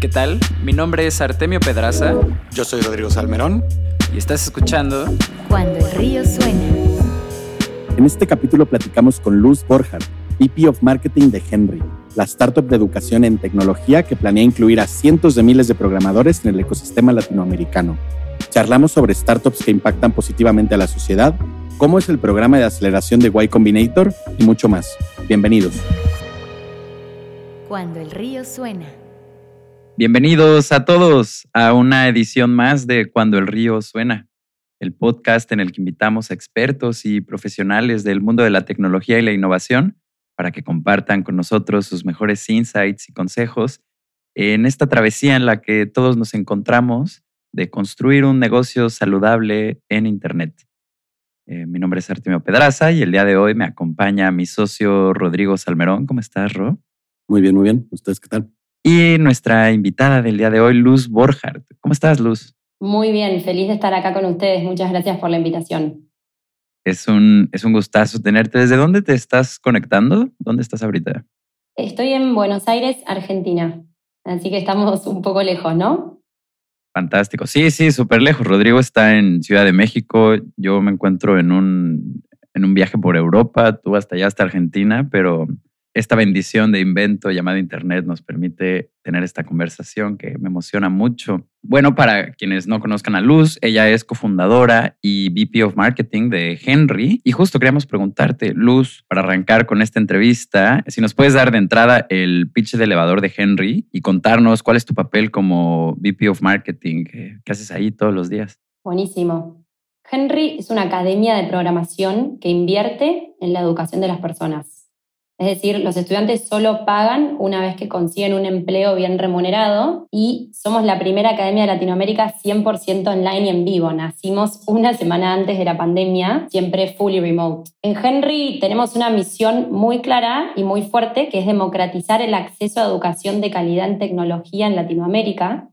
¿Qué tal? Mi nombre es Artemio Pedraza. Yo soy Rodrigo Salmerón. Y estás escuchando Cuando el río suena. En este capítulo platicamos con Luz Borja, VP of Marketing de Henry, la startup de educación en tecnología que planea incluir a cientos de miles de programadores en el ecosistema latinoamericano. Charlamos sobre startups que impactan positivamente a la sociedad, cómo es el programa de aceleración de Y Combinator y mucho más. Bienvenidos. Cuando el río suena. Bienvenidos a todos a una edición más de Cuando el río suena, el podcast en el que invitamos a expertos y profesionales del mundo de la tecnología y la innovación para que compartan con nosotros sus mejores insights y consejos en esta travesía en la que todos nos encontramos de construir un negocio saludable en Internet. Eh, mi nombre es Artemio Pedraza y el día de hoy me acompaña mi socio Rodrigo Salmerón. ¿Cómo estás, Ro? Muy bien, muy bien. ¿Ustedes qué tal? Y nuestra invitada del día de hoy, Luz Borchardt. ¿Cómo estás, Luz? Muy bien, feliz de estar acá con ustedes. Muchas gracias por la invitación. Es un, es un gustazo tenerte. ¿Desde dónde te estás conectando? ¿Dónde estás ahorita? Estoy en Buenos Aires, Argentina. Así que estamos un poco lejos, ¿no? Fantástico. Sí, sí, súper lejos. Rodrigo está en Ciudad de México. Yo me encuentro en un, en un viaje por Europa. Tú hasta allá, hasta Argentina, pero esta bendición de invento llamado Internet nos permite tener esta conversación que me emociona mucho. Bueno, para quienes no conozcan a Luz, ella es cofundadora y VP of Marketing de Henry. Y justo queríamos preguntarte, Luz, para arrancar con esta entrevista, si nos puedes dar de entrada el pitch de elevador de Henry y contarnos cuál es tu papel como VP of Marketing, qué haces ahí todos los días. Buenísimo. Henry es una academia de programación que invierte en la educación de las personas. Es decir, los estudiantes solo pagan una vez que consiguen un empleo bien remunerado y somos la primera academia de Latinoamérica 100% online y en vivo. Nacimos una semana antes de la pandemia, siempre fully remote. En Henry tenemos una misión muy clara y muy fuerte que es democratizar el acceso a educación de calidad en tecnología en Latinoamérica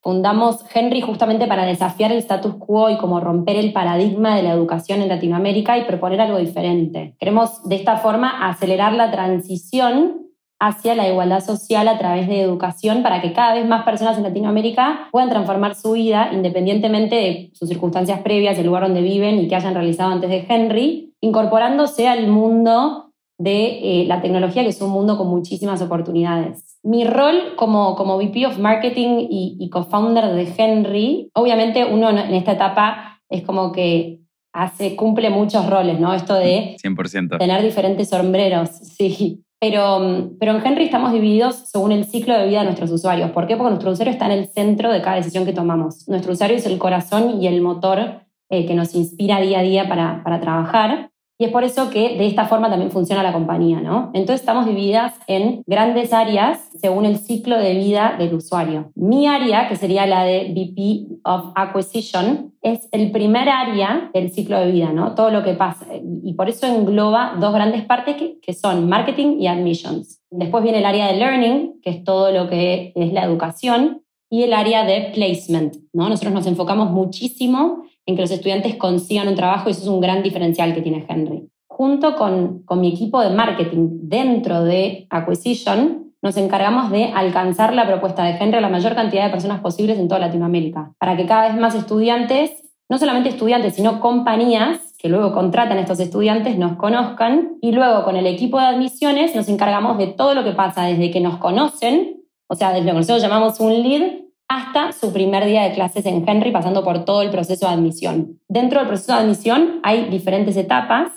Fundamos Henry justamente para desafiar el status quo y como romper el paradigma de la educación en Latinoamérica y proponer algo diferente. Queremos de esta forma acelerar la transición hacia la igualdad social a través de educación para que cada vez más personas en Latinoamérica puedan transformar su vida independientemente de sus circunstancias previas, del lugar donde viven y que hayan realizado antes de Henry, incorporándose al mundo de eh, la tecnología, que es un mundo con muchísimas oportunidades. Mi rol como, como VP of Marketing y, y co-founder de Henry, obviamente uno en esta etapa es como que hace, cumple muchos roles, ¿no? Esto de 100%. tener diferentes sombreros, sí. Pero, pero en Henry estamos divididos según el ciclo de vida de nuestros usuarios. ¿Por qué? Porque nuestro usuario está en el centro de cada decisión que tomamos. Nuestro usuario es el corazón y el motor eh, que nos inspira día a día para, para trabajar. Y es por eso que de esta forma también funciona la compañía, ¿no? Entonces estamos divididas en grandes áreas según el ciclo de vida del usuario. Mi área, que sería la de VP of Acquisition, es el primer área del ciclo de vida, ¿no? Todo lo que pasa. Y por eso engloba dos grandes partes que, que son marketing y admissions. Después viene el área de learning, que es todo lo que es la educación, y el área de placement, ¿no? Nosotros nos enfocamos muchísimo en que los estudiantes consigan un trabajo y eso es un gran diferencial que tiene Henry. Junto con, con mi equipo de marketing dentro de Acquisition, nos encargamos de alcanzar la propuesta de Henry a la mayor cantidad de personas posibles en toda Latinoamérica, para que cada vez más estudiantes, no solamente estudiantes, sino compañías que luego contratan a estos estudiantes, nos conozcan y luego con el equipo de admisiones nos encargamos de todo lo que pasa desde que nos conocen, o sea, desde lo que nosotros llamamos un lead, hasta su primer día de clases en Henry, pasando por todo el proceso de admisión. Dentro del proceso de admisión hay diferentes etapas.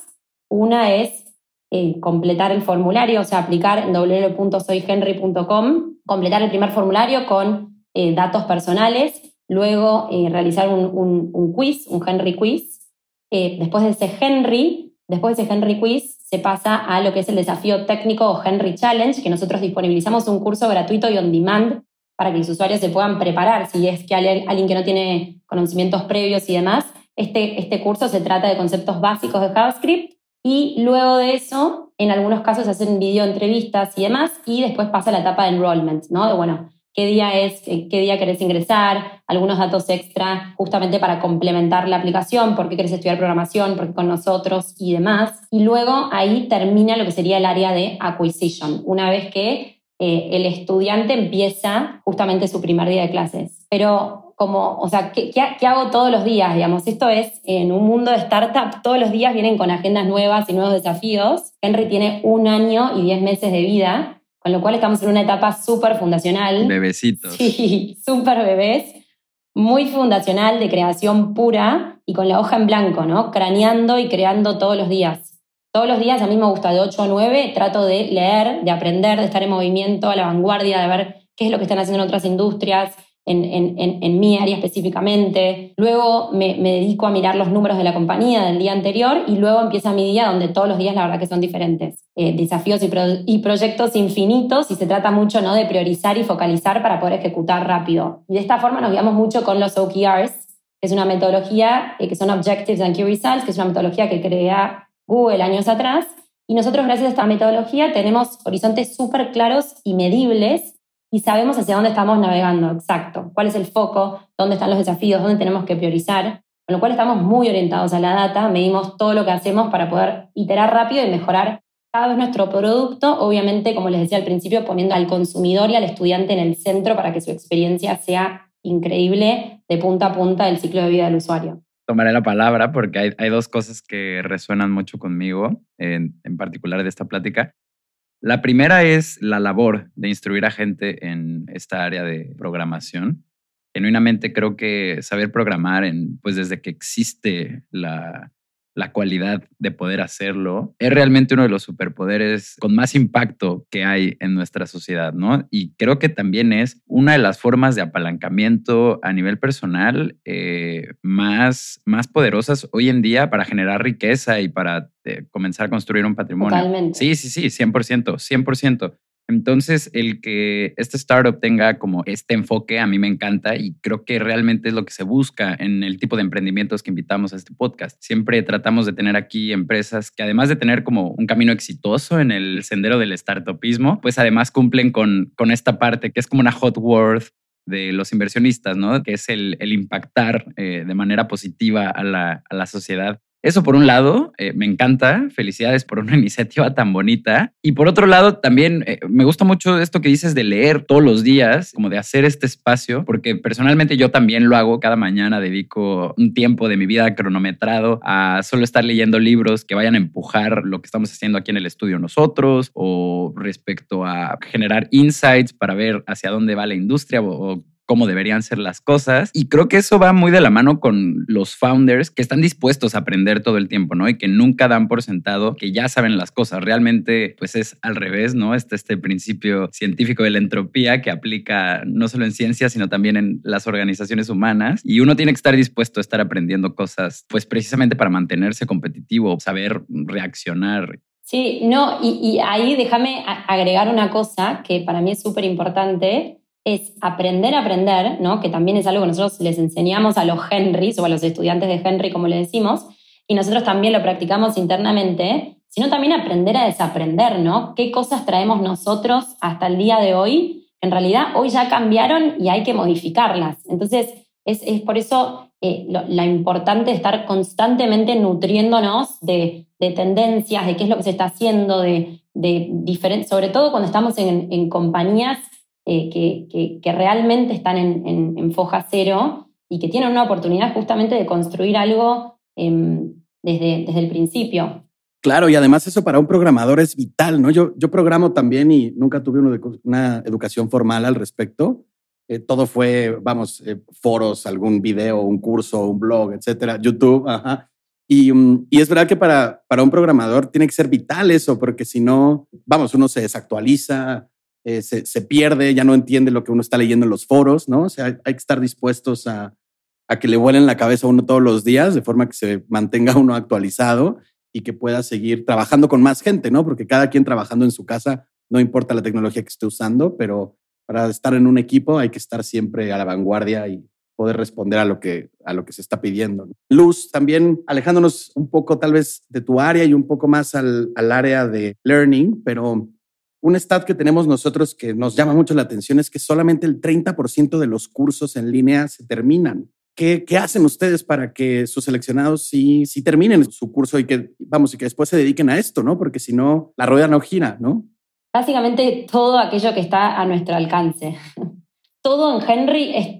Una es eh, completar el formulario, o sea, aplicar en www.soyhenry.com, completar el primer formulario con eh, datos personales, luego eh, realizar un, un, quiz, un Henry quiz. después de ese Henry, después de ese Henry quiz, se pasa a lo que es el desafío técnico o Henry Challenge, que nosotros disponibilizamos un curso gratuito y on demand para que los usuarios se puedan preparar. Si es que alguien que no tiene conocimientos previos y demás, este, este curso se trata de conceptos básicos de JavaScript y luego de eso, en algunos casos hacen video entrevistas y demás y después pasa la etapa de enrollment, ¿no? De bueno, qué día es, qué día querés ingresar, algunos datos extra justamente para complementar la aplicación, por qué querés estudiar programación, por qué con nosotros y demás. Y luego ahí termina lo que sería el área de acquisition. Una vez que eh, el estudiante empieza justamente su primer día de clases. Pero como, o sea, ¿qué, ¿qué, hago todos los días? Digamos, esto es en un mundo de startup, todos los días vienen con agendas nuevas y nuevos desafíos. Henry tiene un año y diez meses de vida, con lo cual estamos en una etapa súper fundacional. Bebecitos. Sí, súper bebés, muy fundacional, de creación pura y con la hoja en blanco, ¿no? Craneando y creando todos los días. Todos los días a mí me gusta de 8 a 9, trato de leer, de aprender, de estar en movimiento, a la vanguardia, de ver qué es lo que están haciendo en otras industrias, en, en, mi área específicamente. Luego me, dedico a mirar los números de la compañía del día anterior y luego empieza mi día donde todos los días la verdad que son diferentes. Eh, desafíos y, y, proyectos infinitos y se trata mucho ¿no? de priorizar y focalizar para poder ejecutar rápido. Y de esta forma nos guiamos mucho con los OKRs, que es una metodología eh, que son Objectives and Key Results, que es una metodología que crea Google años atrás. Y nosotros, gracias a esta metodología, tenemos horizontes súper claros y medibles y sabemos hacia dónde estamos navegando, exacto, cuál es el foco, dónde están los desafíos, dónde tenemos que priorizar, con lo cual estamos muy orientados a la data, medimos todo lo que hacemos para poder iterar rápido y mejorar cada vez nuestro producto, obviamente, como les decía al principio, poniendo al consumidor y al estudiante en el centro para que su experiencia sea increíble de punta a punta del ciclo de vida del usuario tomaré la palabra porque hay, dos cosas que resuenan mucho conmigo, en, particular de esta plática. La primera es la labor de instruir a gente en esta área de programación. Genuinamente creo que saber programar, en, pues desde que existe la, la cualidad de poder hacerlo, es realmente uno de los superpoderes con más impacto que hay en nuestra sociedad, ¿no? Y creo que también es una de las formas de apalancamiento a nivel personal eh, más, más poderosas hoy en día para generar riqueza y para eh, comenzar a construir un patrimonio. Totalmente. Sí, sí, sí, 100%, 100%. Entonces, el que este startup tenga como este enfoque a mí me encanta y creo que realmente es lo que se busca en el tipo de emprendimientos que invitamos a este podcast. Siempre tratamos de tener aquí empresas que además de tener como un camino exitoso en el sendero del startupismo, pues además cumplen con, con esta parte que es como una hot word de los inversionistas, ¿no? Que es el, impactar eh, de manera positiva a la, a la sociedad eso por un lado, eh, me encanta. Felicidades por una iniciativa tan bonita. Y por otro lado, también eh, me gusta mucho esto que dices de leer todos los días, como de hacer este espacio, porque personalmente yo también lo hago. Cada mañana dedico un tiempo de mi vida cronometrado a solo estar leyendo libros que vayan a empujar lo que estamos haciendo aquí en el estudio nosotros o respecto a generar insights para ver hacia dónde va la industria o cómo deberían ser las cosas. Y creo que eso va muy de la mano con los founders que están dispuestos a aprender todo el tiempo, ¿no? Y que nunca dan por sentado que ya saben las cosas. Realmente, pues es al revés, ¿no? Este, este principio científico de la entropía que aplica no solo en ciencias, sino también en las organizaciones humanas. Y uno tiene que estar dispuesto a estar aprendiendo cosas, pues precisamente para mantenerse competitivo, saber reaccionar Sí, no, y, y, ahí déjame agregar una cosa que para mí es súper importante, es aprender a aprender, ¿no? que también es algo que nosotros les enseñamos a los Henrys o a los estudiantes de Henry, como le decimos, y nosotros también lo practicamos internamente, sino también aprender a desaprender, ¿no? ¿Qué cosas traemos nosotros hasta el día de hoy? En realidad hoy ya cambiaron y hay que modificarlas. Entonces, es, por eso eh, lo, importante de estar constantemente nutriéndonos de, tendencias, de qué es lo que se está haciendo, de, de sobre todo cuando estamos en, en compañías eh, que, realmente están en, foja cero y que tienen una oportunidad justamente de construir algo em, desde, desde el principio. Claro, y además eso para un programador es vital, ¿no? Yo, yo programo también y nunca tuve una educación formal al respecto. Eh, todo fue, vamos, eh, foros, algún video, un curso, un blog, etcétera, YouTube, ajá. Y, mm, y, es verdad que para, para un programador tiene que ser vital eso, porque si no, vamos, uno se desactualiza, eh, se, pierde, ya no entiende lo que uno está leyendo en los foros, ¿no? O sea, hay, que estar dispuestos a, que le vuelen la cabeza a uno todos los días, de forma que se mantenga uno actualizado y que pueda seguir trabajando con más gente, ¿no? Porque cada quien trabajando en su casa, no importa la tecnología que esté usando, pero para estar en un equipo hay que estar siempre a la vanguardia y poder responder a lo que, a lo que se está pidiendo. Luz, también alejándonos un poco tal vez de tu área y un poco más al área de learning, pero un stat que tenemos nosotros que nos llama mucho la atención es que solamente el 30% de los cursos en línea se terminan. ¿Qué, ¿Qué, hacen ustedes para que sus seleccionados sí, sí terminen su curso y que, vamos, y que después se dediquen a esto, ¿no? Porque si no, la rueda no gira, ¿no? Básicamente todo aquello que está a nuestro alcance. Todo en Henry,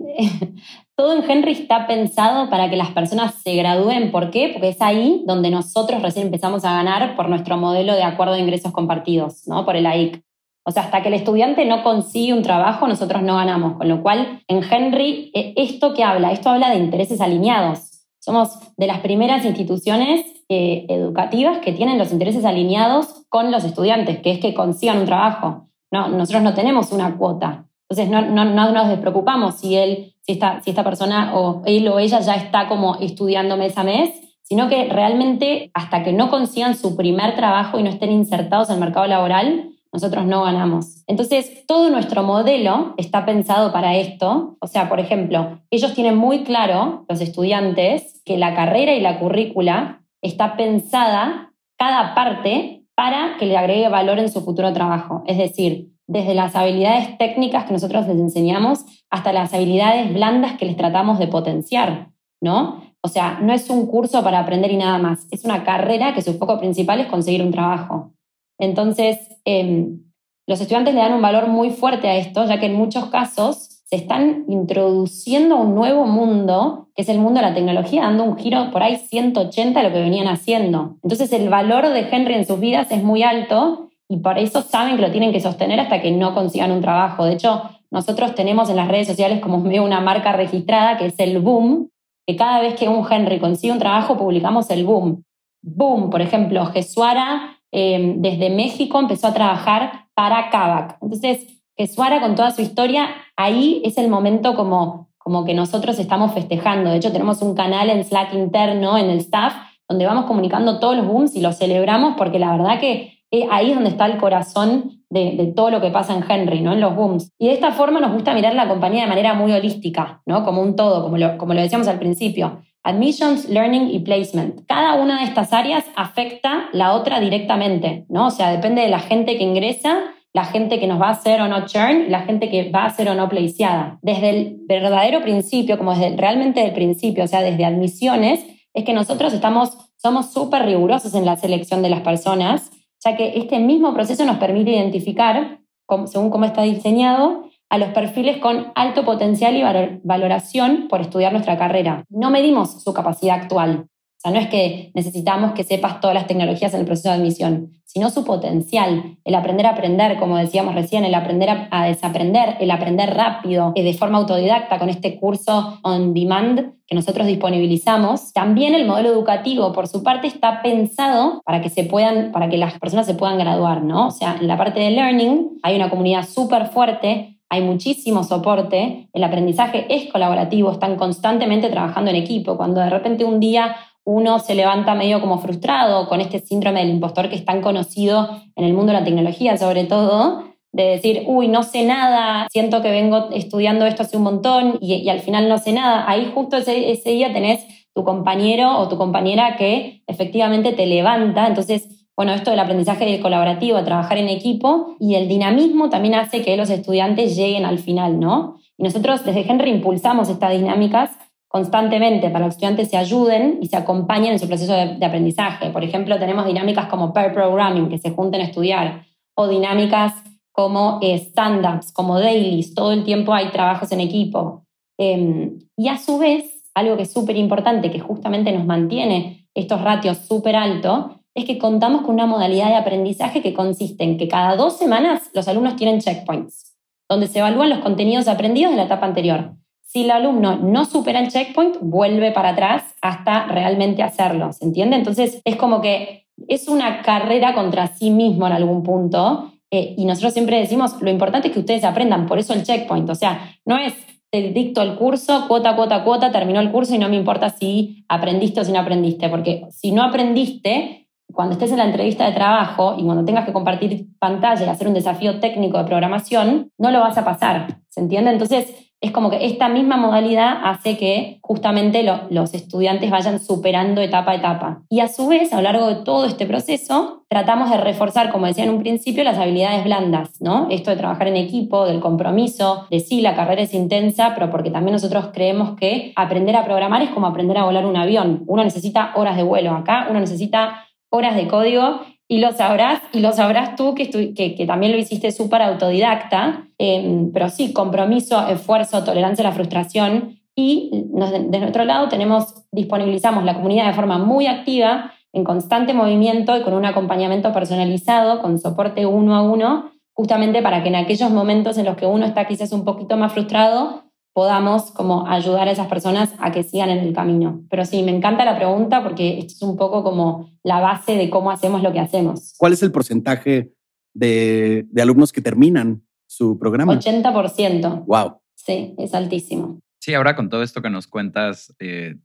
todo en Henry está pensado para que las personas se gradúen. ¿Por qué? Porque es ahí donde nosotros recién empezamos a ganar por nuestro modelo de acuerdo de ingresos compartidos, ¿no? Por el AIC. O sea, hasta que el estudiante no consigue un trabajo, nosotros no ganamos. Con lo cual, en Henry, eh, ¿esto qué habla? Esto habla de intereses alineados. Somos de las primeras instituciones eh, educativas que tienen los intereses alineados con los estudiantes, que es que consigan un trabajo. No, nosotros no tenemos una cuota. Entonces no, no, no, nos despreocupamos si él, si esta, si esta persona o él o ella ya está como estudiando mes a mes, sino que realmente hasta que no consigan su primer trabajo y no estén insertados el mercado laboral, nosotros no ganamos. Entonces, todo nuestro modelo está pensado para esto. O sea, por ejemplo, ellos tienen muy claro, los estudiantes, que la carrera y la currícula está pensada cada parte para que le agregue valor en su futuro trabajo. Es decir, desde las habilidades técnicas que nosotros les enseñamos hasta las habilidades blandas que les tratamos de potenciar, ¿no? O sea, no es un curso para aprender y nada más, es una carrera que su foco principal es conseguir un trabajo. Entonces, em, los estudiantes le dan un valor muy fuerte a esto, ya que en muchos casos se están introduciendo a un nuevo mundo, que es el mundo de la tecnología, dando un giro por ahí 180 a lo que venían haciendo. Entonces, el valor de Henry en sus vidas es muy alto y por eso saben que lo tienen que sostener hasta que no consigan un trabajo. De hecho, nosotros tenemos en las redes sociales como una marca registrada que es el Boom, que cada vez que un Henry consigue un trabajo publicamos el Boom. Boom, por ejemplo, Jesuara em, desde México empezó a trabajar para Kavak. Entonces, Jesuara con toda su historia, ahí es el momento como, como que nosotros estamos festejando. De hecho, tenemos un canal en Slack interno, en el staff, donde vamos comunicando todos los booms y los celebramos porque la verdad que eh, ahí es donde está el corazón de, todo lo que pasa en Henry, ¿no? En los booms. Y de esta forma nos gusta mirar la compañía de manera muy holística, ¿no? Como un todo, como lo, como lo decíamos al principio. Admissions, learning y placement. Cada una de estas áreas afecta la otra directamente, ¿no? O sea, depende de la gente que ingresa, la gente que nos va a hacer o no churn, la gente que va a ser o no placeada. Desde el verdadero principio, como desde realmente del principio, o sea, desde admisiones, es que nosotros estamos, somos súper rigurosos en la selección de las personas ya que este mismo proceso nos permite identificar, según cómo está diseñado, a los perfiles con alto potencial y valoración por estudiar nuestra carrera. No medimos su capacidad actual, o sea, no es que necesitamos que sepas todas las tecnologías en el proceso de admisión, sino su potencial, el aprender a aprender, como decíamos recién, el aprender a, desaprender, el aprender rápido, eh, de forma autodidacta con este curso on demand que nosotros disponibilizamos. También el modelo educativo, por su parte, está pensado para que se puedan, para que las personas se puedan graduar, ¿no? O sea, en la parte de learning hay una comunidad súper fuerte hay muchísimo soporte, el aprendizaje es colaborativo, están constantemente trabajando en equipo. Cuando de repente un día uno se levanta medio como frustrado con este síndrome del impostor que es tan conocido en el mundo de la tecnología, sobre todo, de decir, uy, no sé nada, siento que vengo estudiando esto hace un montón y, al final no sé nada. Ahí justo ese, día tenés tu compañero o tu compañera que efectivamente te levanta. Entonces, bueno, esto del aprendizaje colaborativo, trabajar en equipo y el dinamismo también hace que los estudiantes lleguen al final, ¿no? Y nosotros desde Henry impulsamos estas dinámicas constantemente para que los estudiantes se ayuden y se acompañen en su proceso de, aprendizaje. Por ejemplo, tenemos dinámicas como pair programming, que se junten a estudiar, o dinámicas como eh, stand-ups, como dailies, todo el tiempo hay trabajos en equipo. Em, y a su vez, algo que es súper importante, que justamente nos mantiene estos ratios súper altos, es que contamos con una modalidad de aprendizaje que consiste en que cada dos semanas los alumnos tienen checkpoints, donde se evalúan los contenidos aprendidos de la etapa anterior. Si el alumno no supera el checkpoint, vuelve para atrás hasta realmente hacerlo, ¿se entiende? Entonces es como que es una carrera contra sí mismo en algún punto eh, y nosotros siempre decimos, lo importante es que ustedes aprendan, por eso el checkpoint, o sea, no es te dicto el curso, cuota, cuota, cuota, terminó el curso y no me importa si aprendiste o si no aprendiste, porque si no aprendiste, cuando estés en la entrevista de trabajo y cuando tengas que compartir pantalla y hacer un desafío técnico de programación, no lo vas a pasar, ¿se entiende? Entonces, es como que esta misma modalidad hace que justamente los estudiantes vayan superando etapa a etapa. Y a su vez, a lo largo de todo este proceso, tratamos de reforzar, como decía en un principio, las habilidades blandas, ¿no? Esto de trabajar en equipo, del compromiso, de sí, la carrera es intensa, pero porque también nosotros creemos que aprender a programar es como aprender a volar un avión. Uno necesita horas de vuelo. Acá uno necesita horas de código Y lo sabrás, y lo sabrás tú que, que, que también lo hiciste súper autodidacta, em, pero sí, compromiso, esfuerzo, tolerancia a la frustración. Y de nuestro lado tenemos, disponibilizamos la comunidad de forma muy activa, en constante movimiento y con un acompañamiento personalizado, con soporte uno a uno, justamente para que en aquellos momentos en los que uno está quizás un poquito más frustrado, podamos como ayudar a esas personas a que sigan en el camino. Pero sí, me encanta la pregunta porque esto es un poco como la base de cómo hacemos lo que hacemos. ¿Cuál es el porcentaje de, alumnos que terminan su programa? 80%. Wow. Sí, es altísimo. Sí, ahora con todo esto que nos cuentas, eh,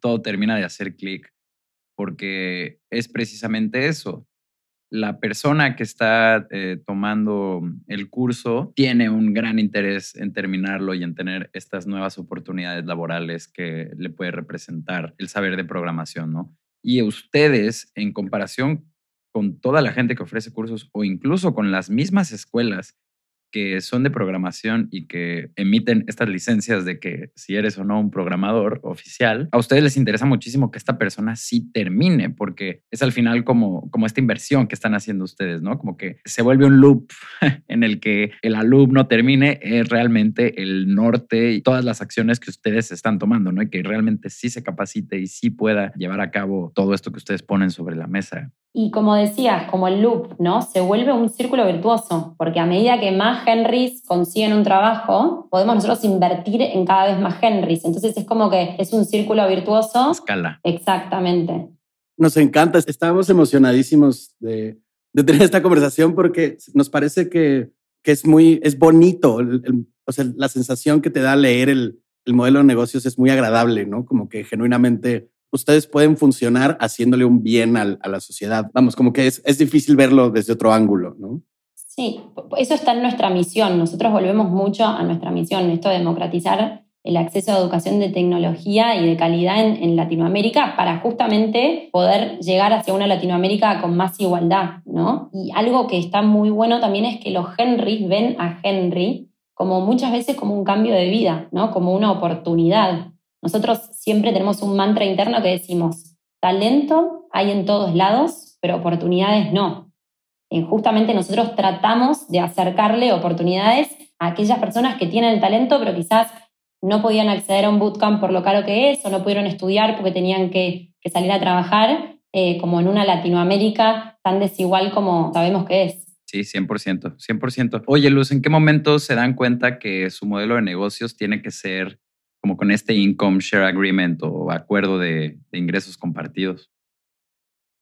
todo termina de hacer clic porque es precisamente eso la persona que está eh, tomando el curso tiene un gran interés en terminarlo y en tener estas nuevas oportunidades laborales que le puede representar el saber de programación, ¿no? Y ustedes, en comparación con toda la gente que ofrece cursos o incluso con las mismas escuelas que son de programación y que emiten estas licencias de que si eres o no un programador oficial, a ustedes les interesa muchísimo que esta persona sí termine, porque es al final como, como esta inversión que están haciendo ustedes, ¿no? Como que se vuelve un loop en el que el alumno termine es realmente el norte y todas las acciones que ustedes están tomando, ¿no? Y que realmente sí se capacite y sí pueda llevar a cabo todo esto que ustedes ponen sobre la mesa. Y como decías, como el loop, ¿no? Se vuelve un círculo virtuoso, porque a medida que más Henrys consiguen un trabajo, podemos nosotros invertir en cada vez más Henrys. Entonces es como que es un círculo virtuoso. Escala. Exactamente. Nos encanta, estábamos emocionadísimos de, tener esta conversación porque nos parece que, es muy, es bonito, o sea, la sensación que te da leer el, el modelo de negocios es muy agradable, ¿no? Como que genuinamente ustedes pueden funcionar haciéndole un bien a la sociedad. Vamos, como que es, es difícil verlo desde otro ángulo, ¿no? Sí, eso está en nuestra misión. Nosotros volvemos mucho a nuestra misión, esto de democratizar el acceso a educación de tecnología y de calidad en, Latinoamérica para justamente poder llegar hacia una Latinoamérica con más igualdad, ¿no? Y algo que está muy bueno también es que los Henrys ven a Henry como muchas veces como un cambio de vida, ¿no? Como una oportunidad. Nosotros siempre tenemos un mantra interno que decimos, talento hay en todos lados, pero oportunidades no. Eh, justamente nosotros tratamos de acercarle oportunidades a aquellas personas que tienen el talento, pero quizás no podían acceder a un bootcamp por lo caro que es, o no pudieron estudiar porque tenían que, salir a trabajar, eh, como en una Latinoamérica tan desigual como sabemos que es. Sí, 100%, 100%. Oye, Luz, ¿en qué momento se dan cuenta que su modelo de negocios tiene que ser como con este Income Share Agreement o acuerdo de, ingresos compartidos?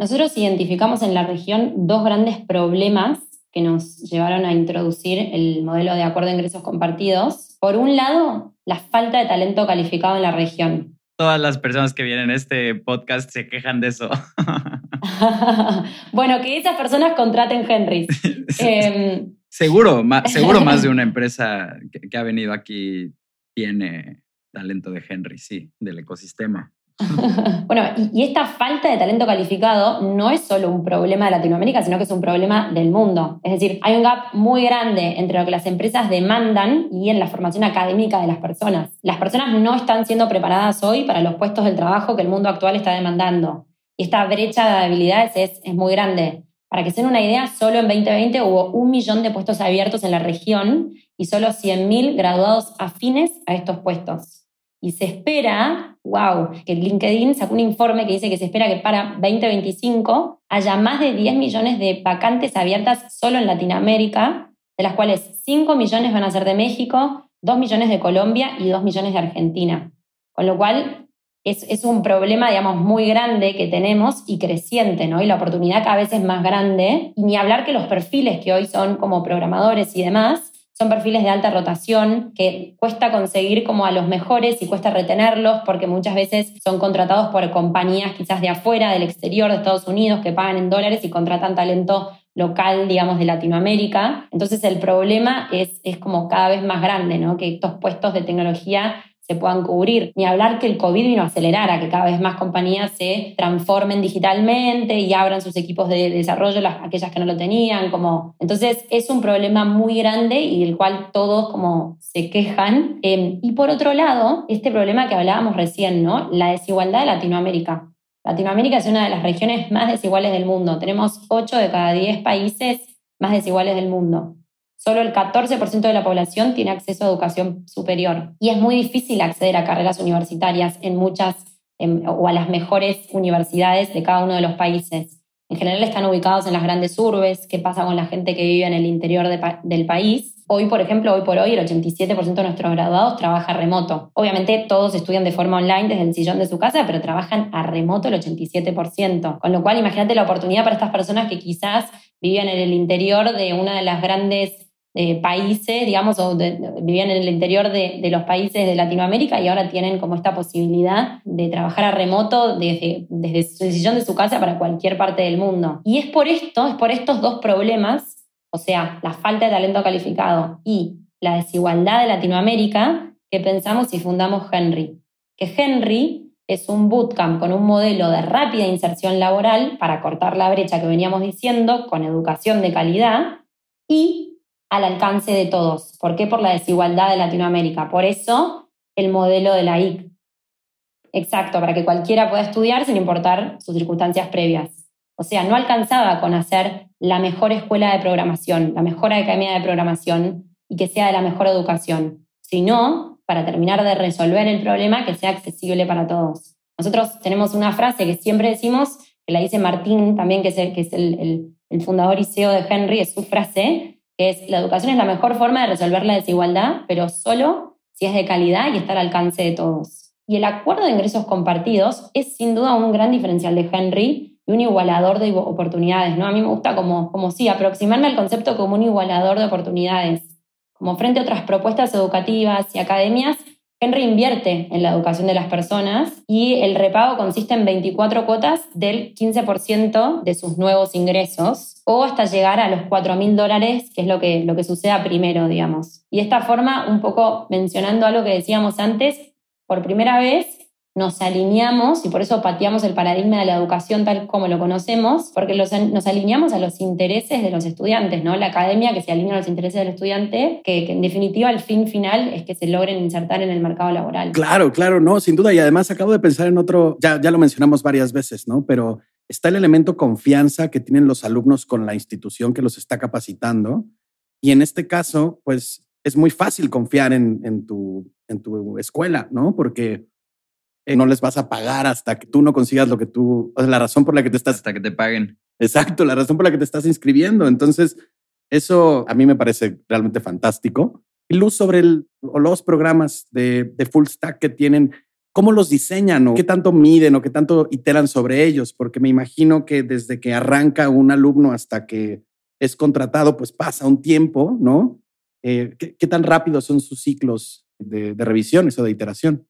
Nosotros identificamos en la región dos grandes problemas que nos llevaron a introducir el modelo de acuerdo de ingresos compartidos. Por un lado, la falta de talento calificado en la región. Todas las personas que vienen a este podcast se quejan de eso. bueno, que esas personas contraten Henry. Em, seguro, seguro más de una empresa que ha venido aquí tiene talento de Henry, sí, del ecosistema. bueno, y, esta falta de talento calificado no es solo un problema de Latinoamérica, sino que es un problema del mundo. Es decir, hay un gap muy grande entre lo que las empresas demandan y en la formación académica de las personas. Las personas no están siendo preparadas hoy para los puestos de trabajo que el mundo actual está demandando. Y esta brecha de habilidades es, es muy grande. Para que se den una idea, solo en 2020 hubo un millón de puestos abiertos en la región y solo 100.000 graduados afines a estos puestos. Y se espera, wow, que LinkedIn sacó un informe que dice que se espera que para 2025 haya más de 10 millones de vacantes abiertas solo en Latinoamérica, de las cuales 5 millones van a ser de México, 2 millones de Colombia y 2 millones de Argentina. Con lo cual es, es, un problema, digamos, muy grande que tenemos y creciente, ¿no? Y la oportunidad cada vez es más grande. Y ni hablar que los perfiles que hoy son como programadores y demás, son perfiles de alta rotación que cuesta conseguir como a los mejores y cuesta retenerlos porque muchas veces son contratados por compañías quizás de afuera, del exterior, de Estados Unidos, que pagan en dólares y contratan talento local, digamos, de Latinoamérica. Entonces el problema es, es como cada vez más grande, ¿no? Que estos puestos de tecnología se puedan cubrir. Ni hablar que el COVID vino a acelerar a que cada vez más compañías se transformen digitalmente y abran sus equipos de desarrollo, las, aquellas que no lo tenían. Como... Entonces es un problema muy grande y del cual todos como se quejan. Em, y por otro lado, este problema que hablábamos recién, ¿no? La desigualdad de Latinoamérica. Latinoamérica es una de las regiones más desiguales del mundo. Tenemos 8 de cada 10 países más desiguales del mundo. Solo el 14% de la población tiene acceso a educación superior y es muy difícil acceder a carreras universitarias en muchas o a las mejores universidades de cada uno de los países. En general están ubicados en las grandes urbes. ¿Qué pasa con la gente que vive en el interior del país? Hoy, por ejemplo, hoy por hoy, el 87% de nuestros graduados trabaja remoto. Obviamente todos estudian de forma online desde el sillón de su casa, pero trabajan a remoto el 87%. Con lo cual, imagínate la oportunidad para estas personas que quizás vivían en el interior de una de las grandes eh, países, digamos, o vivían en el interior de, los países de Latinoamérica y ahora tienen como esta posibilidad de trabajar a remoto desde, desde el sillón de su casa para cualquier parte del mundo. Y es por esto, es por estos dos problemas, o sea, la falta de talento calificado y la desigualdad de Latinoamérica, que pensamos y fundamos Henry. Que Henry es un bootcamp con un modelo de rápida inserción laboral para cortar la brecha que veníamos diciendo, con educación de calidad y al alcance de todos. ¿Por qué? Por la desigualdad de Latinoamérica. Por eso el modelo de la IC. Exacto, para que cualquiera pueda estudiar sin importar sus circunstancias previas. O sea, no alcanzaba con hacer la mejor escuela de programación, la mejor academia de programación y que sea de la mejor educación, sino para terminar de resolver el problema que sea accesible para todos. Nosotros tenemos una frase que siempre decimos, que la dice Martín también, que es el, el fundador y CEO de Henry, es su frase, que es la educación es la mejor forma de resolver la desigualdad, pero solo si es de calidad y está al alcance de todos. Y el acuerdo de ingresos compartidos es sin duda un gran diferencial de Henry y un igualador de oportunidades. ¿no? A mí me gusta como, como sí, aproximarme al concepto como un igualador de oportunidades. Como frente a otras propuestas educativas y academias, Henry invierte en la educación de las personas y el repago consiste en 24 cuotas del 15% de sus nuevos ingresos o hasta llegar a los 4 mil dólares, que es lo que, lo que suceda primero, digamos. Y de esta forma, un poco mencionando algo que decíamos antes, por primera vez nos alineamos y por eso pateamos el paradigma de la educación tal como lo conocemos, porque nos alineamos a los intereses de los estudiantes, ¿no? La academia que se alinea a los intereses del estudiante, que, en definitiva el fin final es que se logren insertar en el mercado laboral. Claro, claro, no, sin duda. Y además acabo de pensar en otro, ya, ya lo mencionamos varias veces, ¿no? Pero está el elemento confianza que tienen los alumnos con la institución que los está capacitando. Y en este caso, pues es muy fácil confiar en, en, tu, en tu escuela, ¿no? Porque eh, no les vas a pagar hasta que tú no consigas lo que tú, o sea, la razón por la que te estás... Hasta que te paguen. Exacto, la razón por la que te estás inscribiendo. Entonces, eso a mí me parece realmente fantástico. Y luz sobre el, los programas de, de full stack que tienen, ¿cómo los diseñan o qué tanto miden o qué tanto iteran sobre ellos? Porque me imagino que desde que arranca un alumno hasta que es contratado, pues pasa un tiempo, ¿no? Eh, ¿qué, tan rápidos son sus ciclos de, de revisiones o de iteración?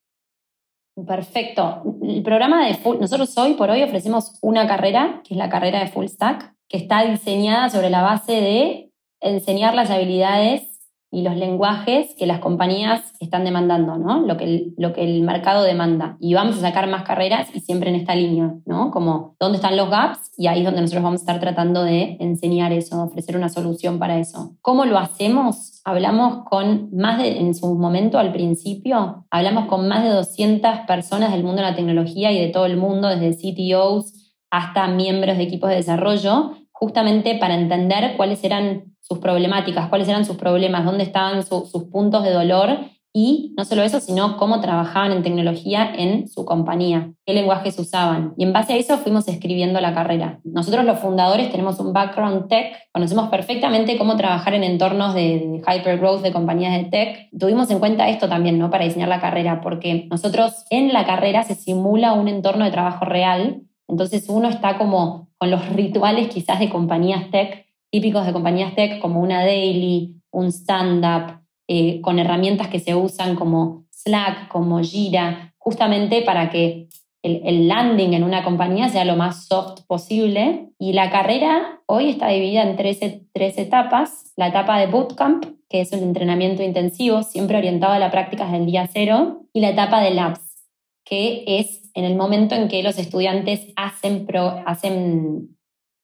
Perfecto. El programa de Full, nosotros hoy por hoy ofrecemos una carrera, que es la carrera de Full Stack, que está diseñada sobre la base de enseñar las habilidades y los lenguajes que las compañías están demandando, ¿no? Lo que, el, lo que el mercado demanda. Y vamos a sacar más carreras y siempre en esta línea, ¿no? Como dónde están los gaps y ahí es donde nosotros vamos a estar tratando de enseñar eso, ofrecer una solución para eso. ¿Cómo lo hacemos? Hablamos con más de, en su momento al principio, hablamos con más de 200 personas del mundo de la tecnología y de todo el mundo, desde CTOs hasta miembros de equipos de desarrollo, justamente para entender cuáles eran sus problemáticas, cuáles eran sus problemas, dónde estaban sus puntos de dolor y no solo eso, sino cómo trabajaban en tecnología en su compañía, qué lenguajes usaban. Y en base a eso fuimos escribiendo la carrera. Nosotros los fundadores tenemos un background tech, conocemos perfectamente cómo trabajar en entornos de hypergrowth de compañías de tech. Tuvimos en cuenta esto también, ¿no? Para diseñar la carrera, porque nosotros en la carrera se simula un entorno de trabajo real, entonces uno está como con los rituales quizás de compañías tech típicos de compañías tech como una daily, un stand-up, eh, con herramientas que se usan como Slack, como Jira, justamente para que el, landing en una compañía sea lo más soft posible. Y la carrera hoy está dividida en tres, tres etapas. La etapa de bootcamp, que es un entrenamiento intensivo, siempre orientado a la práctica del día cero, y la etapa de labs, que es en el momento en que los estudiantes hacen, hacen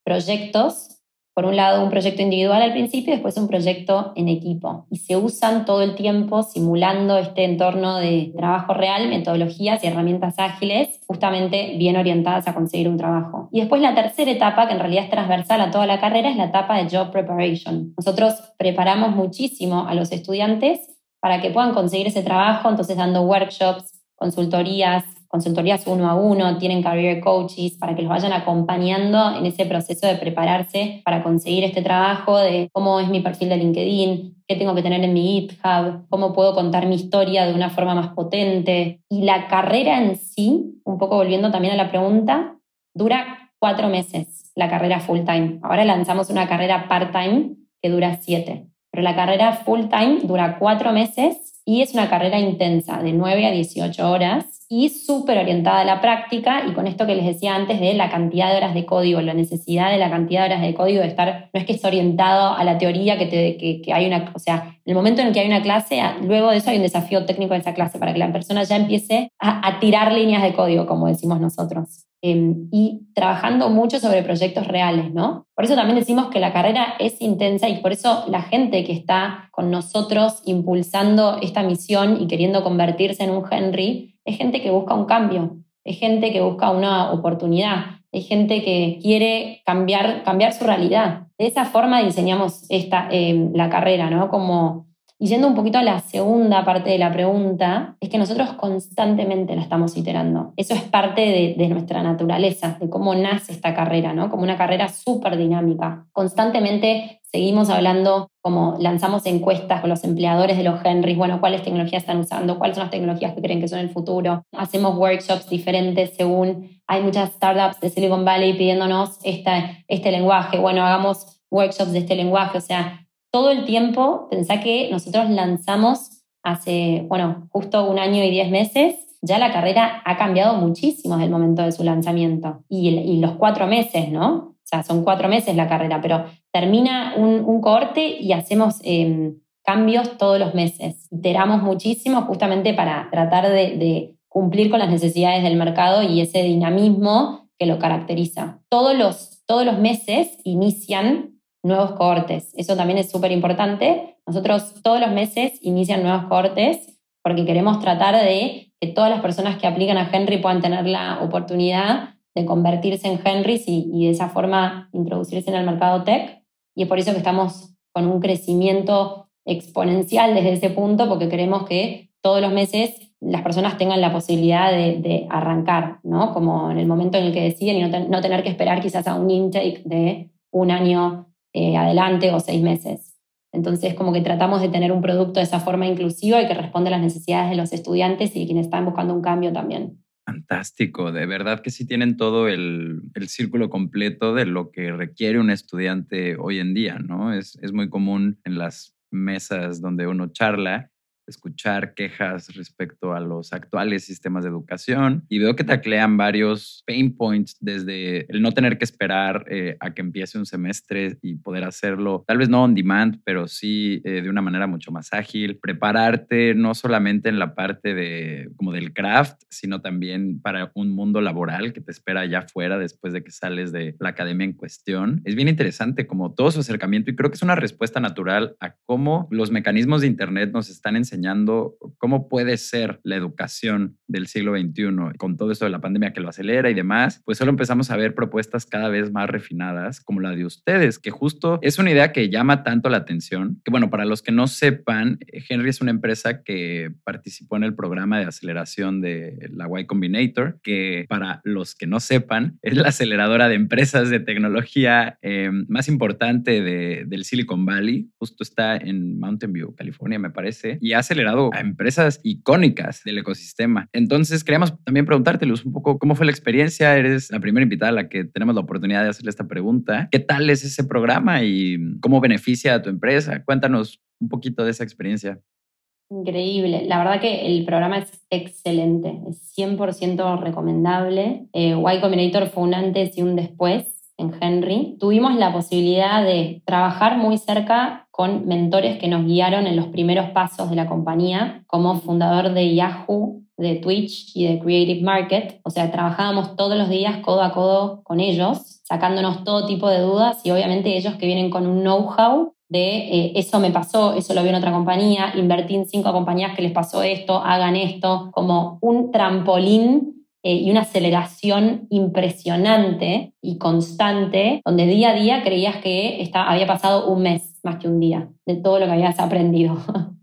proyectos por un lado un proyecto individual al principio después un proyecto en equipo. Y se usan todo el tiempo simulando este entorno de trabajo real, metodologías y herramientas ágiles, justamente bien orientadas a conseguir un trabajo. Y después la tercera etapa, que en realidad es transversal a toda la carrera, es la etapa de job preparation. Nosotros preparamos muchísimo a los estudiantes para que puedan conseguir ese trabajo, entonces dando workshops, consultorías, consultorías uno a uno, tienen career coaches para que los vayan acompañando en ese proceso de prepararse para conseguir este trabajo, de cómo es mi perfil de LinkedIn, qué tengo que tener en mi GitHub, cómo puedo contar mi historia de una forma más potente. Y la carrera en sí, un poco volviendo también a la pregunta, dura cuatro meses, la carrera full time. Ahora lanzamos una carrera part time que dura siete. Pero la carrera full time dura cuatro meses y es una carrera intensa, de 9 a 18 horas y súper orientada a la práctica y con esto que les decía antes de la cantidad de horas de código, la necesidad de la cantidad de horas de código de estar, no es que es orientado a la teoría que, te, que, hay una, o sea, en el momento en el que hay una clase, luego de eso hay un desafío técnico de esa clase para que la persona ya empiece a, a tirar líneas de código, como decimos nosotros. Em, y trabajando mucho sobre proyectos reales, ¿no? Por eso también decimos que la carrera es intensa y por eso la gente que está con nosotros impulsando esta misión y queriendo convertirse en un Henry es gente que busca un cambio, es gente que busca una oportunidad, es gente que quiere cambiar, cambiar su realidad. De esa forma diseñamos esta, eh, la carrera, ¿no? Como, y yendo un poquito a la segunda parte de la pregunta, es que nosotros constantemente la estamos iterando. Eso es parte de, de nuestra naturaleza, de cómo nace esta carrera, ¿no? Como una carrera súper dinámica. Constantemente Seguimos hablando como lanzamos encuestas con los empleadores de los Henrys, bueno, cuáles tecnologías están usando, cuáles son las tecnologías que creen que son el futuro. Hacemos workshops diferentes según hay muchas startups de Silicon Valley pidiéndonos esta, este lenguaje, bueno, hagamos workshops de este lenguaje, o sea, todo el tiempo, pensá que nosotros lanzamos hace, bueno, justo un año y diez meses, ya la carrera ha cambiado muchísimo desde el momento de su lanzamiento y, los cuatro meses, ¿no? O sea, son cuatro meses la carrera, pero termina un, un corte y hacemos em, cambios todos los meses. Iteramos muchísimo justamente para tratar de, cumplir con las necesidades del mercado y ese dinamismo que lo caracteriza. Todos los, todos los meses inician nuevos cortes. Eso también es súper importante. Nosotros todos los meses inician nuevos cortes porque queremos tratar de que todas las personas que aplican a Henry puedan tener la oportunidad de convertirse en Henrys y, de esa forma introducirse en el mercado tech. Y es por eso que estamos con un crecimiento exponencial desde ese punto, porque queremos que todos los meses las personas tengan la posibilidad de, arrancar, ¿no? Como en el momento en el que deciden y no, tener que esperar quizás a un intake de un año eh, adelante o seis meses. Entonces, como que tratamos de tener un producto de esa forma inclusiva y que responde a las necesidades de los estudiantes y de quienes están buscando un cambio también. Fantástico, de verdad que sí tienen todo el, círculo completo de lo que requiere un estudiante hoy en día, ¿no? Es, es muy común en las mesas donde uno charla escuchar quejas respecto a los actuales sistemas de educación y veo que taclean varios pain points desde el no tener que esperar eh, a que empiece un semestre y poder hacerlo, tal vez no on demand, pero sí eh, de una manera mucho más ágil, prepararte no solamente en la parte de como del craft, sino también para un mundo laboral que te espera allá afuera después de que sales de la academia en cuestión. Es bien interesante como todo su acercamiento y creo que es una respuesta natural a cómo los mecanismos de Internet nos están enseñando enseñando cómo puede ser la educación del siglo XXI con todo esto de la pandemia que lo acelera y demás, pues solo empezamos a ver propuestas cada vez más refinadas como la de ustedes, que justo es una idea que llama tanto la atención, que bueno, para los que no sepan, Henry es una empresa que participó en el programa de aceleración de la Y Combinator, que para los que no sepan, es la aceleradora de empresas de tecnología eh, más importante de, del Silicon Valley, justo está en Mountain View, California, me parece, y hace acelerado a empresas icónicas del ecosistema. Entonces, queríamos también preguntarte, Luz, un poco cómo fue la experiencia. Eres la primera invitada a la que tenemos la oportunidad de hacerle esta pregunta. ¿Qué tal es ese programa y cómo beneficia a tu empresa? Cuéntanos un poquito de esa experiencia. Increíble. La verdad que el programa es excelente, es 100% recomendable. Eh, y Combinator fue un antes y un después en Henry, tuvimos la posibilidad de trabajar muy cerca con mentores que nos guiaron en los primeros pasos de la compañía. Como fundador de Yahoo, de Twitch y de Creative Market. O sea, trabajábamos todos los días codo a codo con ellos, sacándonos todo tipo de dudas y obviamente ellos que vienen con un know-how de eh, eso me pasó, eso lo vi en otra compañía, invertí en cinco compañías que les pasó esto, hagan esto, como un trampolín eh, y una aceleración impresionante y constante, donde día a día creías que está, había pasado un mes más que un día de todo lo que habías aprendido.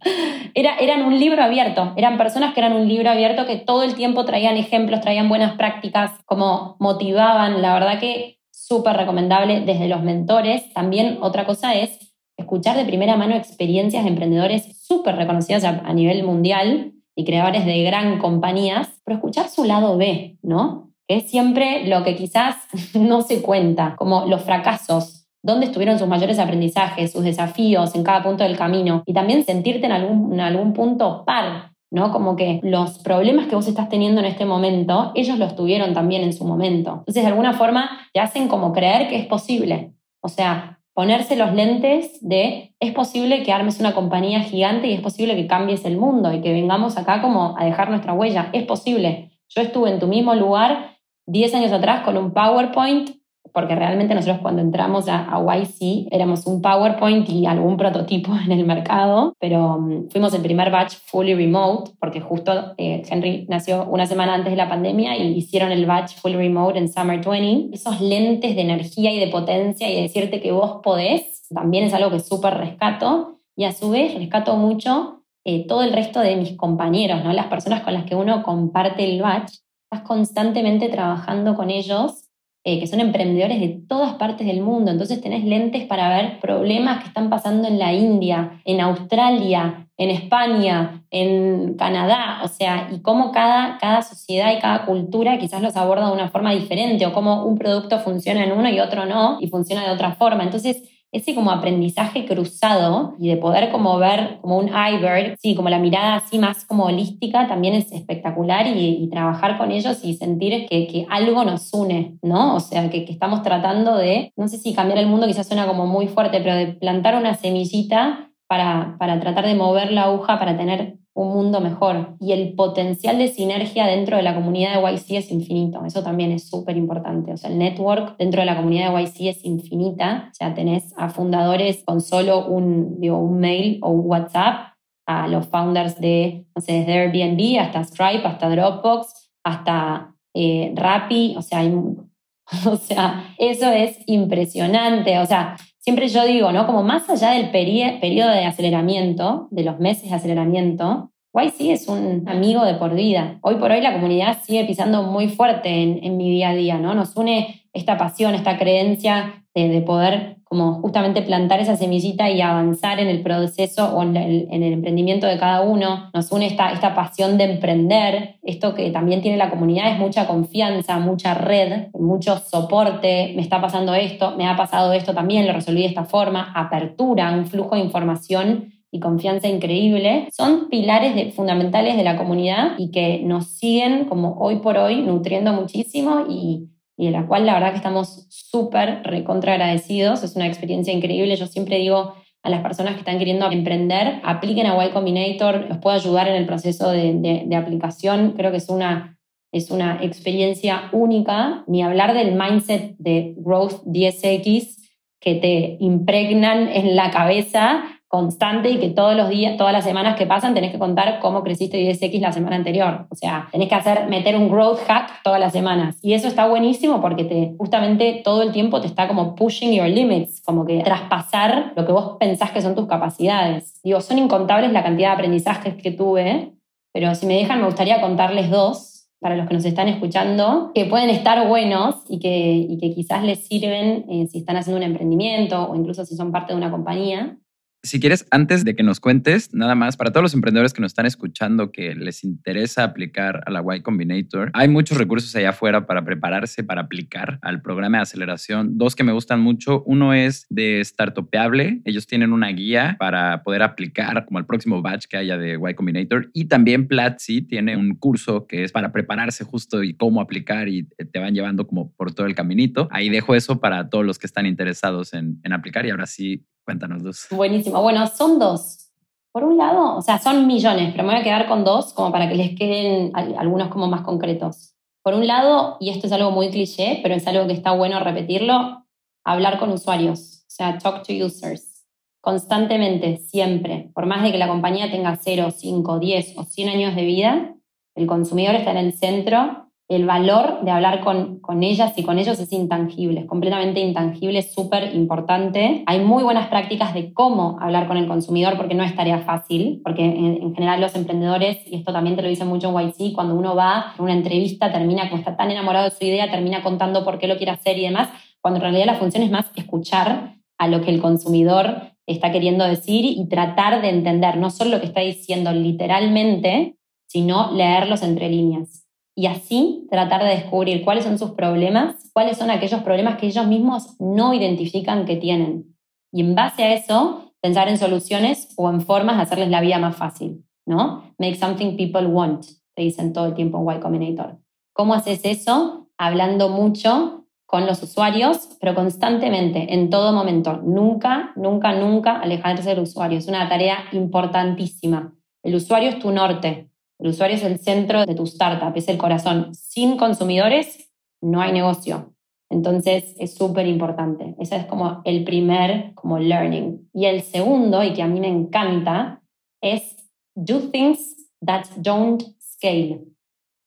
Era, eran un libro abierto, eran personas que eran un libro abierto que todo el tiempo traían ejemplos, traían buenas prácticas, como motivaban, la verdad que súper recomendable desde los mentores. También otra cosa es escuchar de primera mano experiencias de emprendedores súper reconocidos a, nivel mundial y creadores de gran compañías, pero escuchar su lado B, ¿no? Que es siempre lo que quizás no se cuenta, como los fracasos, dónde estuvieron sus mayores aprendizajes, sus desafíos en cada punto del camino y también sentirte en algún, en algún punto par, ¿no? Como que los problemas que vos estás teniendo en este momento, ellos los tuvieron también en su momento. Entonces, de alguna forma, te hacen como creer que es posible. O sea, ponerse los lentes de es posible que armes una compañía gigante y es posible que cambies el mundo y que vengamos acá como a dejar nuestra huella. Es posible. Yo estuve en tu mismo lugar 10 años atrás con un PowerPoint porque realmente nosotros cuando entramos a, YC éramos un PowerPoint y algún prototipo en el mercado, pero mm, fuimos el primer batch fully remote, porque justo eh, Henry nació una semana antes de la pandemia y hicieron el batch fully remote en Summer 20. Esos lentes de energía y de potencia y de decirte que vos podés, también es algo que súper rescato y a su vez rescato mucho eh, todo el resto de mis compañeros, ¿no? las personas con las que uno comparte el batch. Estás constantemente trabajando con ellos eh, que son emprendedores de todas partes del mundo. Entonces tenés lentes para ver problemas que están pasando en la India, en Australia, en España, en Canadá, o sea, y cómo cada, cada sociedad y cada cultura quizás los aborda de una forma diferente, o cómo un producto funciona en uno y otro no, y funciona de otra forma. Entonces, ese como aprendizaje cruzado y de poder como ver como un iBird, sí, como la mirada así más como holística también es espectacular y, trabajar con ellos y sentir que, que, algo nos une, ¿no? O sea, que, que, estamos tratando de, no sé si cambiar el mundo quizás suena como muy fuerte, pero de plantar una semillita para, para tratar de mover la aguja para tener un mundo mejor. Y el potencial de sinergia dentro de la comunidad de YC es infinito. Eso también es súper importante. O sea, el network dentro de la comunidad de YC es infinita. O sea, tenés a fundadores con solo un, digo, un mail o un WhatsApp, a los founders de, no sé, desde Airbnb hasta Stripe, hasta Dropbox, hasta eh, Rappi. O sea, o sea, eso es impresionante. O sea, siempre yo digo, ¿no? Como más allá del periodo de aceleramiento, de los meses de aceleramiento, YC es un amigo de por vida. Hoy por hoy la comunidad sigue pisando muy fuerte en, mi día a día, ¿no? Nos une esta pasión, esta creencia de, poder justamente plantar esa semillita y avanzar en el proceso o en el, emprendimiento de cada uno. Nos une esta, esta pasión de emprender. Esto que también tiene la comunidad es mucha confianza, mucha red, mucho soporte. Me está pasando esto, me ha pasado esto también, lo resolví de esta forma. Apertura, un flujo de información y confianza increíble, son pilares fundamentales de la comunidad y que nos siguen como hoy por hoy nutriendo muchísimo y y de la cual la verdad que estamos súper recontra agradecidos. Es una experiencia increíble. Yo siempre digo a las personas que están queriendo emprender, apliquen a Y Combinator, los puedo ayudar en el proceso de, de, aplicación. Creo que es una, es una experiencia única, ni hablar del mindset de Growth 10X que te impregnan en la cabeza constante y que todos los días, todas las semanas que pasan tenés que contar cómo creciste 10x la semana anterior. O sea, tenés que hacer, meter un growth hack todas las semanas. Y eso está buenísimo porque te, justamente todo el tiempo te está como pushing your limits, como que traspasar lo que vos pensás que son tus capacidades. Digo, son incontables la cantidad de aprendizajes que tuve, pero si me dejan me gustaría contarles dos para los que nos están escuchando, que pueden estar buenos y que, y que quizás les sirven eh, si están haciendo un emprendimiento o incluso si son parte de una compañía. Si quieres, antes de que nos cuentes, nada más, para todos los emprendedores que nos están escuchando que les interesa aplicar a la Y Combinator, hay muchos recursos allá afuera para prepararse, para aplicar al programa de aceleración. Dos que me gustan mucho. Uno es de Startupeable. Ellos tienen una guía para poder aplicar como el próximo batch que haya de Y Combinator. Y también Platzi tiene un curso que es para prepararse justo y cómo aplicar y te van llevando como por todo el caminito. Ahí dejo eso para todos los que están interesados en, en aplicar. Y ahora sí, Cuéntanos dos. Buenísimo. Bueno, son dos. Por un lado, o sea, son millones, pero me voy a quedar con dos como para que les queden algunos como más concretos. Por un lado, y esto es algo muy cliché, pero es algo que está bueno repetirlo, hablar con usuarios, o sea, talk to users. Constantemente, siempre, por más de que la compañía tenga 0, 5, 10 o 100 años de vida, el consumidor está en el centro el valor de hablar con, con, ellas y con ellos es intangible, es completamente intangible, es súper importante. Hay muy buenas prácticas de cómo hablar con el consumidor porque no es tarea fácil, porque en, general los emprendedores, y esto también te lo dicen mucho en YC, cuando uno va a una entrevista, termina, como está tan enamorado de su idea, termina contando por qué lo quiere hacer y demás, cuando en realidad la función es más escuchar a lo que el consumidor está queriendo decir y tratar de entender no solo lo que está diciendo literalmente, sino leerlos entre líneas y así tratar de descubrir cuáles son sus problemas, cuáles son aquellos problemas que ellos mismos no identifican que tienen. Y en base a eso, pensar en soluciones o en formas de hacerles la vida más fácil, ¿no? Make something people want, te dicen todo el tiempo en Y Combinator. ¿Cómo haces eso? Hablando mucho con los usuarios, pero constantemente, en todo momento. Nunca, nunca, nunca alejarse del usuario. Es una tarea importantísima. El usuario es tu norte. El usuario es el centro de tu startup, es el corazón. Sin consumidores no hay negocio. Entonces es súper importante. Ese es como el primer como learning. Y el segundo, y que a mí me encanta, es do things that don't scale.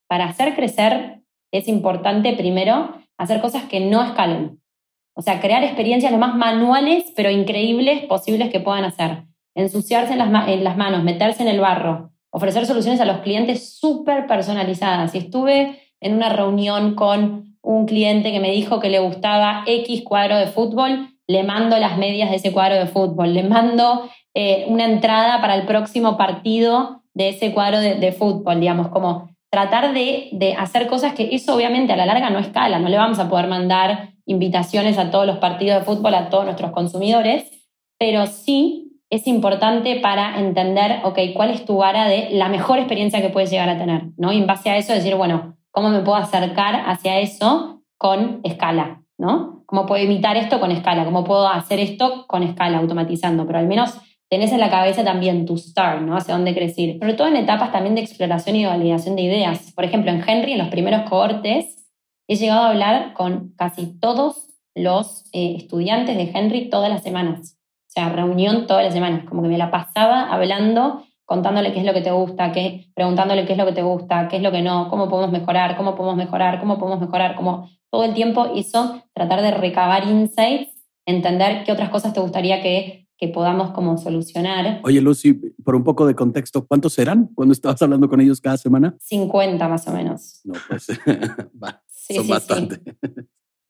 Para hacer crecer es importante primero hacer cosas que no escalen. O sea, crear experiencias lo más manuales pero increíbles posibles que puedan hacer. Ensuciarse en las, en las manos, meterse en el barro, ofrecer soluciones a los clientes súper personalizadas. Y estuve en una reunión con un cliente que me dijo que le gustaba X cuadro de fútbol, le mando las medias de ese cuadro de fútbol, le mando eh, una entrada para el próximo partido de ese cuadro de, fútbol, digamos, como tratar de, de, hacer cosas que eso obviamente a la larga no escala, no le vamos a poder mandar invitaciones a todos los partidos de fútbol, a todos nuestros consumidores, pero sí es importante para entender, ok, cuál es tu vara de la mejor experiencia que puedes llegar a tener, ¿no? Y en base a eso decir, bueno, ¿cómo me puedo acercar hacia eso con escala, ¿no? ¿Cómo puedo imitar esto con escala? ¿Cómo puedo hacer esto con escala, automatizando? Pero al menos tenés en la cabeza también tu start, ¿no? Hacia dónde ir. Sobre todo en etapas también de exploración y validación de ideas. Por ejemplo, en Henry, en los primeros cohortes, he llegado a hablar con casi todos los eh, estudiantes de Henry todas las semanas sea, reunión todas las semanas, como que me la pasaba hablando, contándole qué es lo que te gusta, qué, preguntándole qué es lo que te gusta, qué es lo que no, cómo podemos mejorar, cómo podemos mejorar, cómo podemos mejorar, como todo el tiempo hizo tratar de recabar insights, entender qué otras cosas te gustaría que, que podamos como solucionar. Oye, Lucy, por un poco de contexto, ¿cuántos eran cuando estabas hablando con ellos cada semana? 50 más o menos. No, pues va, son bastante.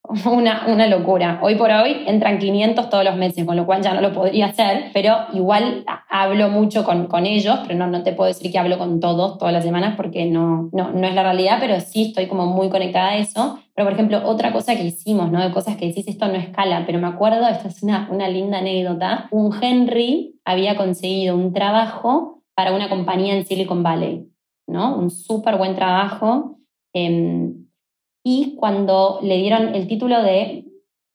Una, una, locura. Hoy por hoy entran 500 todos los meses, con lo cual ya no lo podría hacer, pero igual hablo mucho con, con ellos, pero no, no te puedo decir que hablo con todos todas las semanas porque no, no, no es la realidad, pero sí estoy como muy conectada a eso. Pero, por ejemplo, otra cosa que hicimos, ¿no? De cosas que decís, esto no escala, pero me acuerdo, esto es una, una linda anécdota, un Henry había conseguido un trabajo para una compañía en Silicon Valley, ¿no? Un súper buen trabajo. Eh, y cuando le dieron el título de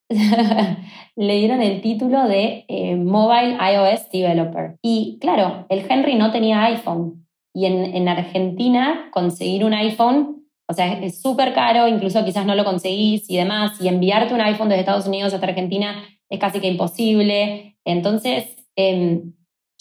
le dieron el título de eh, Mobile iOS Developer. Y claro, el Henry no tenía iPhone. Y en, en Argentina conseguir un iPhone, o sea, es súper caro, incluso quizás no lo conseguís y demás. Y enviarte un iPhone desde Estados Unidos hasta Argentina es casi que imposible. Entonces, em,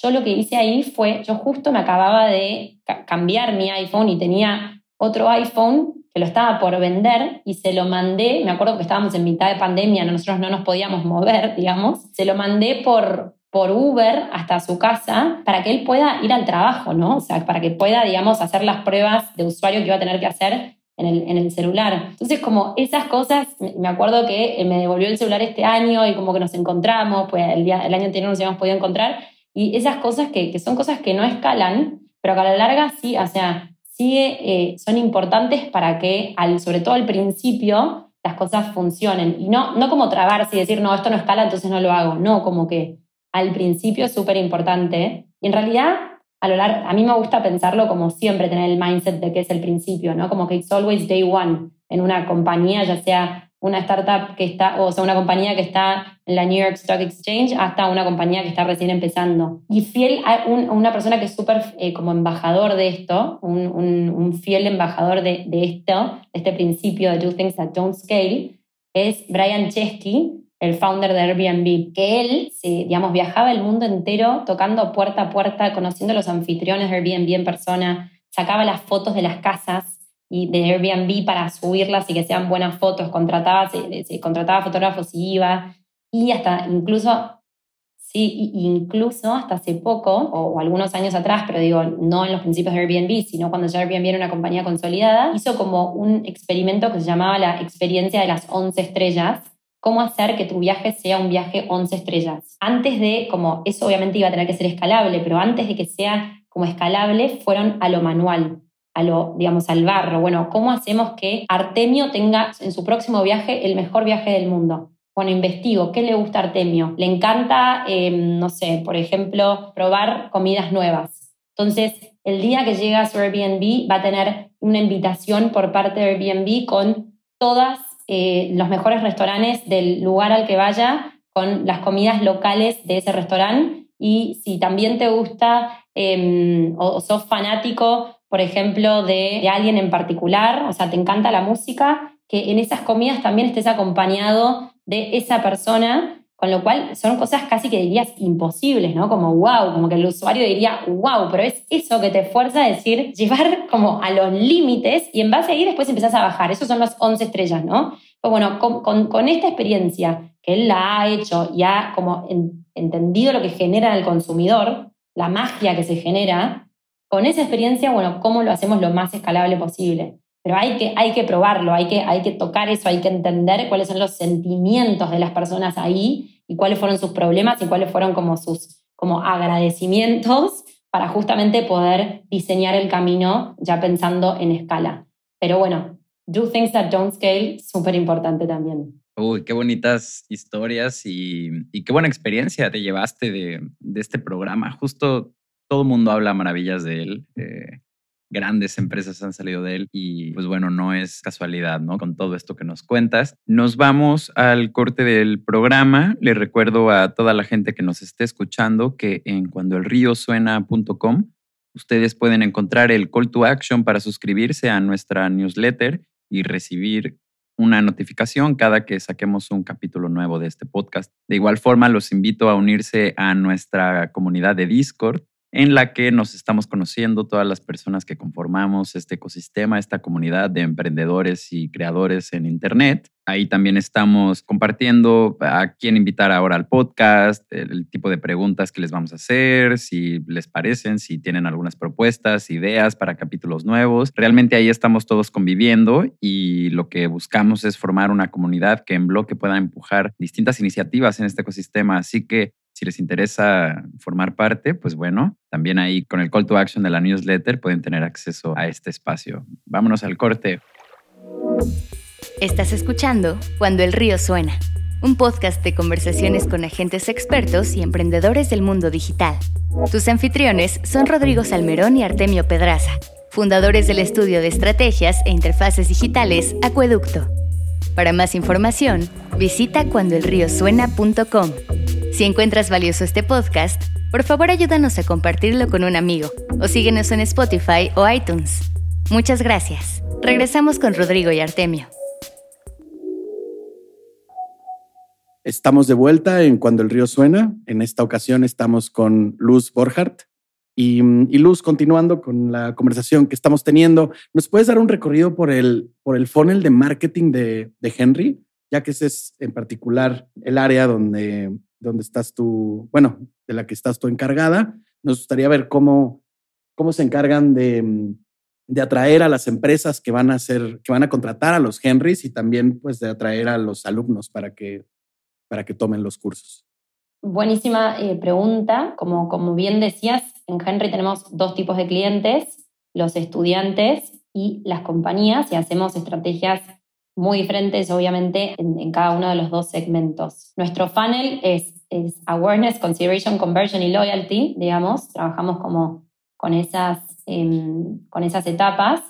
yo lo que hice ahí fue, yo justo me acababa de cambiar mi iPhone y tenía otro iPhone que lo estaba por vender y se lo mandé, me acuerdo que estábamos en mitad de pandemia, nosotros no nos podíamos mover, digamos, se lo mandé por, por Uber hasta su casa para que él pueda ir al trabajo, ¿no? O sea, para que pueda, digamos, hacer las pruebas de usuario que iba a tener que hacer en el, en el celular. Entonces, como esas cosas, me acuerdo que me devolvió el celular este año y como que nos encontramos, pues el, día, el año anterior nos habíamos podido encontrar, y esas cosas que, que son cosas que no escalan, pero que a la larga sí, o sea, sí eh, son importantes para que, al, sobre todo al principio, las cosas funcionen. Y no, no como trabarse y decir, no, esto no escala, entonces no lo hago. No, como que al principio es súper importante. Y en realidad, a, lo largo, a mí me gusta pensarlo como siempre, tener el mindset de que es el principio, ¿no? Como que it's always day one en una compañía, ya sea una startup que está, o sea, una compañía que está en la New York Stock Exchange hasta una compañía que está recién empezando. Y fiel a una persona que es súper eh, como embajador de esto, un, un, fiel embajador de, esto, de este principio de Do Things That Don't Scale, es Brian Chesky, el founder de Airbnb, que él, digamos, viajaba el mundo entero tocando puerta a puerta, conociendo a los anfitriones de Airbnb en persona, sacaba las fotos de las casas y de Airbnb para subirlas y que sean buenas fotos, contrataba, se, contrataba fotógrafos y iba, y hasta incluso, sí, incluso hasta hace poco, o, algunos años atrás, pero digo, no en los principios de Airbnb, sino cuando ya Airbnb era una compañía consolidada, hizo como un experimento que se llamaba la experiencia de las 11 estrellas, cómo hacer que tu viaje sea un viaje 11 estrellas. Antes de, como eso obviamente iba a tener que ser escalable, pero antes de que sea como escalable, fueron a lo manual a lo, digamos, al barro. Bueno, ¿cómo hacemos que Artemio tenga en su próximo viaje el mejor viaje del mundo? Bueno, investigo, ¿qué le gusta Artemio? Le encanta, em, no sé, por ejemplo, probar comidas nuevas. Entonces, el día que llega a su Airbnb va a tener una invitación por parte de Airbnb con todos eh, los mejores restaurantes del lugar al que vaya, con las comidas locales de ese restaurante. Y si también te gusta em, o sos fanático por ejemplo, de, alguien en particular, o sea, te encanta la música, que en esas comidas también estés acompañado de esa persona, con lo cual son cosas casi que dirías imposibles, ¿no? Como wow, como que el usuario diría wow, pero es eso que te fuerza a decir, llevar como a los límites y en base a ahí después empezás a bajar. Esos son los 11 estrellas, ¿no? Pues bueno, con, esta experiencia que él la ha hecho y ha como entendido lo que genera en el consumidor, la magia que se genera, con esa experiencia, bueno, ¿cómo lo hacemos lo más escalable posible? Pero hay que, hay que probarlo, hay que, hay que tocar eso, hay que entender cuáles son los sentimientos de las personas ahí y cuáles fueron sus problemas y cuáles fueron como sus como agradecimientos para justamente poder diseñar el camino ya pensando en escala. Pero bueno, do things that don't scale, súper importante también. Uy, qué bonitas historias y, y, qué buena experiencia te llevaste de, de este programa. Justo todo el mundo habla maravillas de él. Eh, grandes empresas han salido de él y pues bueno, no es casualidad, ¿no? Con todo esto que nos cuentas. Nos vamos al corte del programa. Le recuerdo a toda la gente que nos esté escuchando que en cuandoelriosuena.com ustedes pueden encontrar el call to action para suscribirse a nuestra newsletter y recibir una notificación cada que saquemos un capítulo nuevo de este podcast. De igual forma, los invito a unirse a nuestra comunidad de Discord en la que nos estamos conociendo todas las personas que conformamos este ecosistema, esta comunidad de emprendedores y creadores en Internet. Ahí también estamos compartiendo a quién invitar ahora al podcast, el tipo de preguntas que les vamos a hacer, si les parecen, si tienen algunas propuestas, ideas para capítulos nuevos. Realmente ahí estamos todos conviviendo y lo que buscamos es formar una comunidad que en bloque pueda empujar distintas iniciativas en este ecosistema. Así que si les interesa formar parte, pues bueno, también ahí con el call to action de la newsletter pueden tener acceso a este espacio. Vámonos al corte. Estás escuchando Cuando el río suena, un podcast de conversaciones con agentes expertos y emprendedores del mundo digital. Tus anfitriones son Rodrigo Salmerón y Artemio Pedraza, fundadores del estudio de estrategias e interfaces digitales Acueducto. Para más información, visita cuandoelriosuena.com. Si encuentras valioso este podcast, por favor ayúdanos a compartirlo con un amigo o síguenos en Spotify o iTunes. Muchas gracias. Regresamos con Rodrigo y Artemio. Estamos de vuelta en Cuando el río suena. En esta ocasión estamos con Luz Borhardt. Y, Luz, continuando con la conversación que estamos teniendo, ¿nos puedes dar un recorrido por el, por el funnel de marketing de, de Henry? Ya que ese es en particular el área donde donde estás tú, bueno, de la que estás tú encargada. Nos gustaría ver cómo, cómo se encargan de, mm, de atraer a las empresas que van a hacer, que van a contratar a los Henrys y también pues de atraer a los alumnos para que, para que tomen los cursos. Buenísima eh, pregunta. Como, como bien decías, en Henry tenemos dos tipos de clientes, los estudiantes y las compañías, y hacemos estrategias muy diferentes, obviamente, en, cada uno de los dos segmentos. Nuestro funnel es, es, Awareness, Consideration, Conversion y Loyalty, digamos. Trabajamos como con esas, em, con esas etapas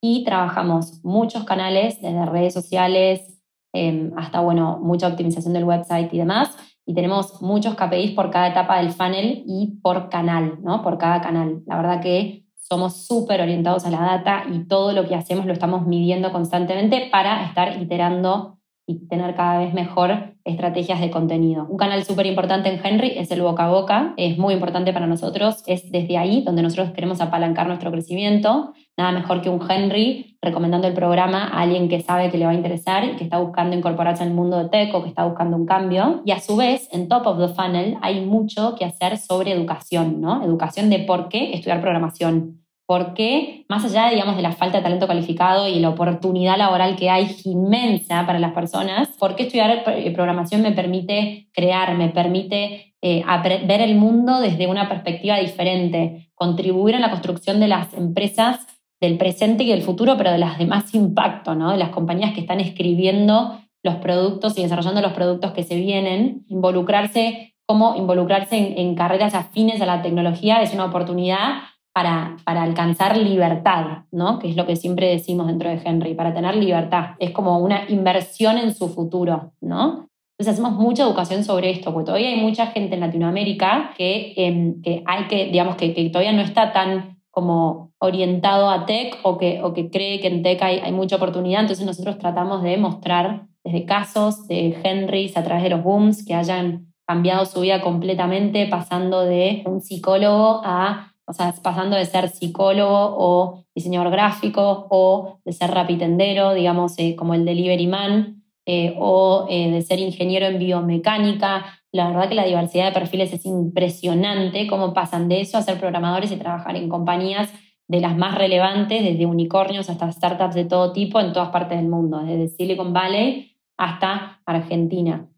y trabajamos muchos canales, desde redes sociales, em, hasta, bueno, mucha optimización del website y demás. Y tenemos muchos KPIs por cada etapa del funnel y por canal, ¿no? Por cada canal. La verdad que somos súper orientados a la data y todo lo que hacemos lo estamos midiendo constantemente para estar iterando y tener cada vez mejor estrategias de contenido. Un canal súper importante en Henry es el boca a boca, es muy importante para nosotros, es desde ahí donde nosotros queremos apalancar nuestro crecimiento. Nada mejor que un Henry recomendando el programa a alguien que sabe que le va a interesar y que está buscando incorporarse al mundo de tech o que está buscando un cambio. Y a su vez, en top of the funnel hay mucho que hacer sobre educación, ¿no? Educación de por qué estudiar programación porque más allá, digamos, de la falta de talento calificado y la oportunidad laboral que hay inmensa para las personas, ¿por qué estudiar eh, programación me permite crear, me permite eh, ver el mundo desde una perspectiva diferente, contribuir en la construcción de las empresas del presente y del futuro, pero de las de más impacto, ¿no? de las compañías que están escribiendo los productos y desarrollando los productos que se vienen, involucrarse, cómo involucrarse en, en carreras afines a la tecnología es una oportunidad para, para, alcanzar libertad, ¿no? Que es lo que siempre decimos dentro de Henry, para tener libertad. Es como una inversión en su futuro, ¿no? Entonces hacemos mucha educación sobre esto, porque todavía hay mucha gente en Latinoamérica que, em, que hay que, digamos, que, todavía no está tan como orientado a tech o que, o que cree que en tech hay, hay mucha oportunidad. Entonces nosotros tratamos de mostrar desde casos de Henrys a través de los booms que hayan cambiado su vida completamente, pasando de un psicólogo a o sea, pasando de ser psicólogo o diseñador gráfico o de ser rapitendero, digamos, eh, como el delivery man, eh, o eh, de ser ingeniero en biomecánica. La verdad que la diversidad de perfiles es impresionante, cómo pasan de eso a ser programadores y trabajar en compañías de las más relevantes, desde unicornios hasta startups de todo tipo en todas partes del mundo, desde Silicon Valley hasta Argentina,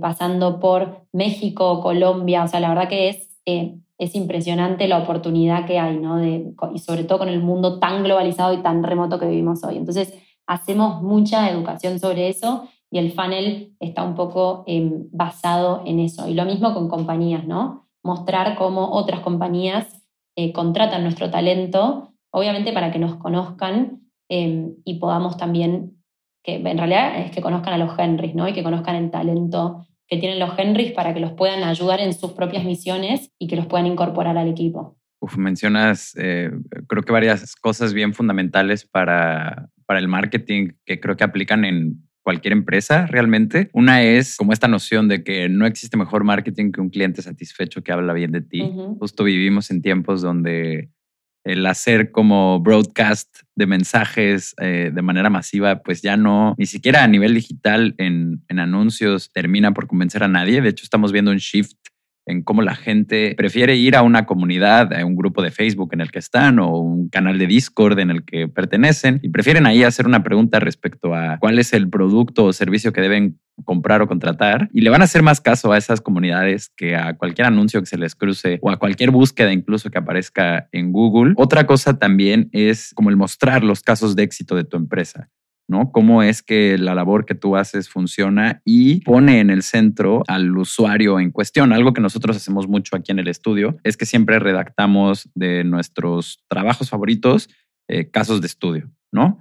pasando por México, Colombia, o sea, la verdad que es es impresionante la oportunidad que hay, ¿no? De, y sobre todo con el mundo tan globalizado y tan remoto que vivimos hoy. Entonces, hacemos mucha educación sobre eso y el funnel está un poco em, basado en eso. Y lo mismo con compañías, ¿no? Mostrar cómo otras compañías eh, contratan nuestro talento, obviamente para que nos conozcan em, y podamos también, que en realidad es que conozcan a los Henrys, ¿no? Y que conozcan el talento que tienen los Henrys para que los puedan ayudar en sus propias misiones y que los puedan incorporar al equipo. Uf, mencionas, eh, creo que varias cosas bien fundamentales para, para el marketing que creo que aplican en cualquier empresa realmente. Una es como esta noción de que no existe mejor marketing que un cliente satisfecho que habla bien de ti. Justo vivimos en tiempos donde el hacer como broadcast de mensajes eh, de manera masiva, pues ya no, ni siquiera a nivel digital en, en anuncios termina por convencer a nadie. De hecho, estamos viendo un shift en cómo la gente prefiere ir a una comunidad, a un grupo de Facebook en el que están o un canal de Discord en el que pertenecen y prefieren ahí hacer una pregunta respecto a cuál es el producto o servicio que deben comprar o contratar y le van a hacer más caso a esas comunidades que a cualquier anuncio que se les cruce o a cualquier búsqueda incluso que aparezca en Google. Otra cosa también es como el mostrar los casos de éxito de tu empresa. ¿No? Cómo es que la labor que tú haces funciona y pone en el centro al usuario en cuestión. Algo que nosotros hacemos mucho aquí en el estudio es que siempre redactamos de nuestros trabajos favoritos eh, casos de estudio, ¿no?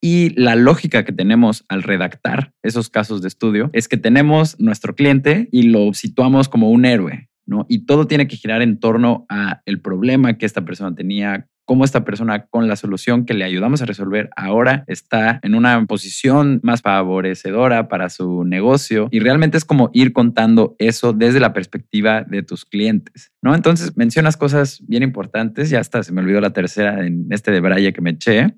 Y la lógica que tenemos al redactar esos casos de estudio es que tenemos nuestro cliente y lo situamos como un héroe, ¿no? Y todo tiene que girar en torno a el problema que esta persona tenía, cómo esta persona con la solución que le ayudamos a resolver ahora está en una posición más favorecedora para su negocio y realmente es como ir contando eso desde la perspectiva de tus clientes, ¿no? Entonces mencionas cosas bien importantes, ya hasta se me olvidó la tercera en este de Braille que me eché.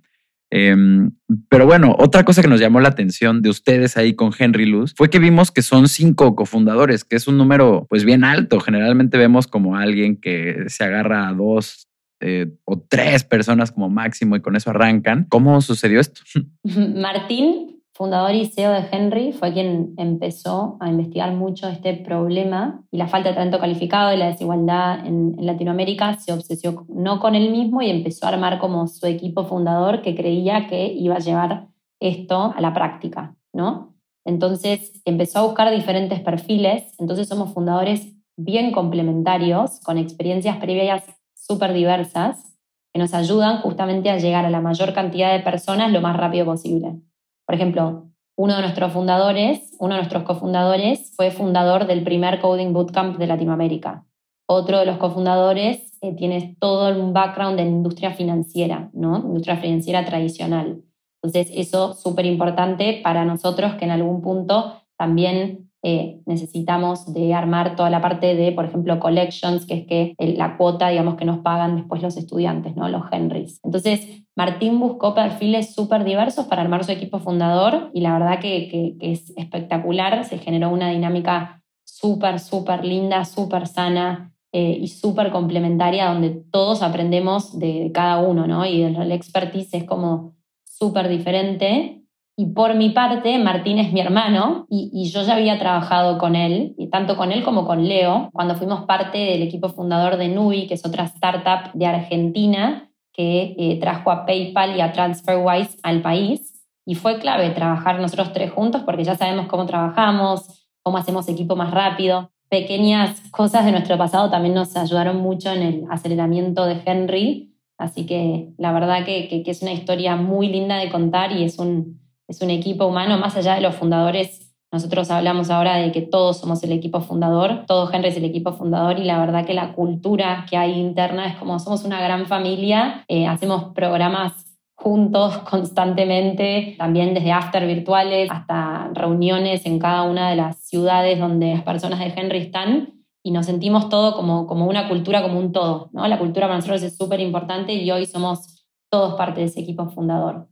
Em, pero bueno, otra cosa que nos llamó la atención de ustedes ahí con Henry Luz fue que vimos que son cinco cofundadores, que es un número pues bien alto. Generalmente vemos como alguien que se agarra a dos, eh, o tres personas como máximo y con eso arrancan. ¿Cómo sucedió esto? Martín, fundador y CEO de Henry, fue quien empezó a investigar mucho este problema y la falta de talento calificado y la desigualdad en, Latinoamérica. Se obsesionó con él mismo y empezó a armar como su equipo fundador que creía que iba a llevar esto a la práctica, ¿no? Entonces empezó a buscar diferentes perfiles, entonces somos fundadores bien complementarios, con experiencias previas súper diversas que nos ayudan justamente a llegar a la mayor cantidad de personas lo más rápido posible. Por ejemplo, uno de nuestros fundadores, uno de nuestros cofundadores, fue fundador del primer Coding Bootcamp de Latinoamérica. Otro de los cofundadores eh, tiene todo un background en industria financiera, ¿no? Industria financiera tradicional. Entonces, eso es súper importante para nosotros que en algún punto también eh, necesitamos de armar toda la parte de, por ejemplo, collections, que es que la cuota, digamos, que nos pagan después los estudiantes, ¿no? Los Henrys. Entonces, Martín buscó perfiles súper diversos para armar su equipo fundador y la verdad que, es espectacular. Se generó una dinámica súper, súper linda, súper sana eh, y súper complementaria donde todos aprendemos de, cada uno, ¿no? Y el expertise es como súper diferente y por mi parte, Martín es mi hermano y, yo ya había trabajado con él, y tanto con él como con Leo, cuando fuimos parte del equipo fundador de Nui, que es otra startup de Argentina que eh, trajo a PayPal y a TransferWise al país. Y fue clave trabajar nosotros tres juntos porque ya sabemos cómo trabajamos, cómo hacemos equipo más rápido. Pequeñas cosas de nuestro pasado también nos ayudaron mucho en el aceleramiento de Henry. Así que la verdad que, que es una historia muy linda de contar y es un, es un equipo humano, más allá de los fundadores. Nosotros hablamos ahora de que todos somos el equipo fundador, todo Henry es el equipo fundador y la verdad que la cultura que hay interna es como somos una gran familia, eh, hacemos programas juntos constantemente, también desde after virtuales hasta reuniones en cada una de las ciudades donde las personas de Henry están y nos sentimos todo como, como una cultura, como un todo. ¿no? La cultura para nosotros es súper importante y hoy somos todos parte de ese equipo fundador.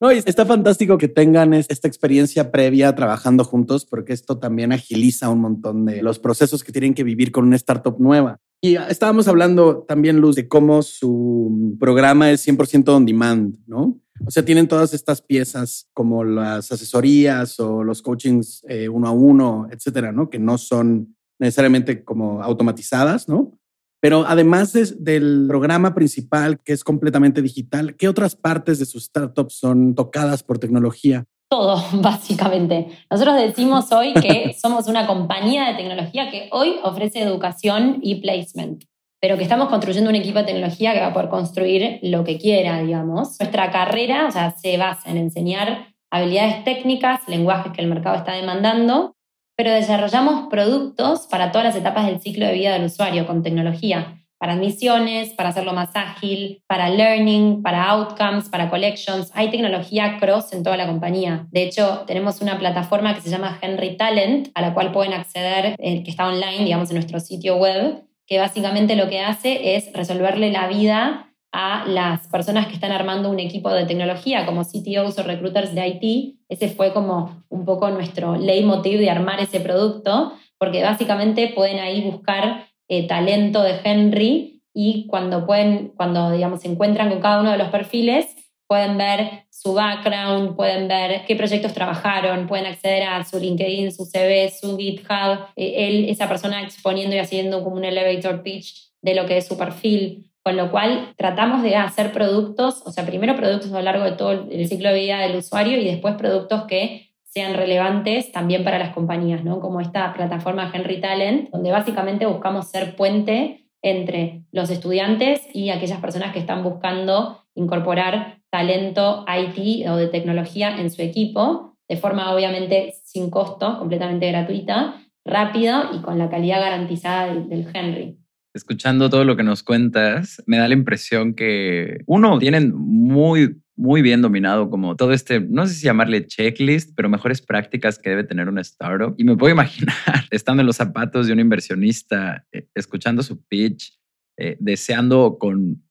No, está fantástico que tengan esta experiencia previa trabajando juntos, porque esto también agiliza un montón de los procesos que tienen que vivir con una startup nueva. Y estábamos hablando también, Luz, de cómo su programa es 100% on demand, ¿no? O sea, tienen todas estas piezas como las asesorías o los coachings eh, uno a uno, etcétera, ¿no? Que no son necesariamente como automatizadas, ¿no? Pero además del programa principal, que es completamente digital, ¿qué otras partes de su startup son tocadas por tecnología? Todo, básicamente. Nosotros decimos hoy que somos una compañía de tecnología que hoy ofrece educación y placement, pero que estamos construyendo un equipo de tecnología que va a poder construir lo que quiera, digamos. Nuestra carrera o sea, se basa en enseñar habilidades técnicas, lenguajes que el mercado está demandando, pero desarrollamos productos para todas las etapas del ciclo de vida del usuario con tecnología, para admisiones, para hacerlo más ágil, para learning, para outcomes, para collections. Hay tecnología cross en toda la compañía. De hecho, tenemos una plataforma que se llama Henry Talent, a la cual pueden acceder, eh, que está online, digamos, en nuestro sitio web, que básicamente lo que hace es resolverle la vida a las personas que están armando un equipo de tecnología, como CTOs o recruiters de IT. Ese fue como un poco nuestro leitmotiv de armar ese producto, porque básicamente pueden ahí buscar eh, talento de Henry y cuando pueden, cuando digamos, se encuentran con cada uno de los perfiles, pueden ver su background, pueden ver qué proyectos trabajaron, pueden acceder a su LinkedIn, su CV, su GitHub, eh, esa persona exponiendo y haciendo como un elevator pitch de lo que es su perfil. Con lo cual tratamos de hacer productos, o sea, primero productos a lo largo de todo el ciclo de vida del usuario y después productos que sean relevantes también para las compañías, ¿no? Como esta plataforma Henry Talent, donde básicamente buscamos ser puente entre los estudiantes y aquellas personas que están buscando incorporar talento IT o de tecnología en su equipo, de forma obviamente sin costo, completamente gratuita, rápida y con la calidad garantizada del Henry escuchando todo lo que nos cuentas, me da la impresión que, uno, tienen muy, muy bien dominado como todo este, no sé si llamarle checklist, pero mejores prácticas que debe tener una startup. Y me puedo imaginar estando en los zapatos de un inversionista, eh, escuchando su pitch, eh, deseando con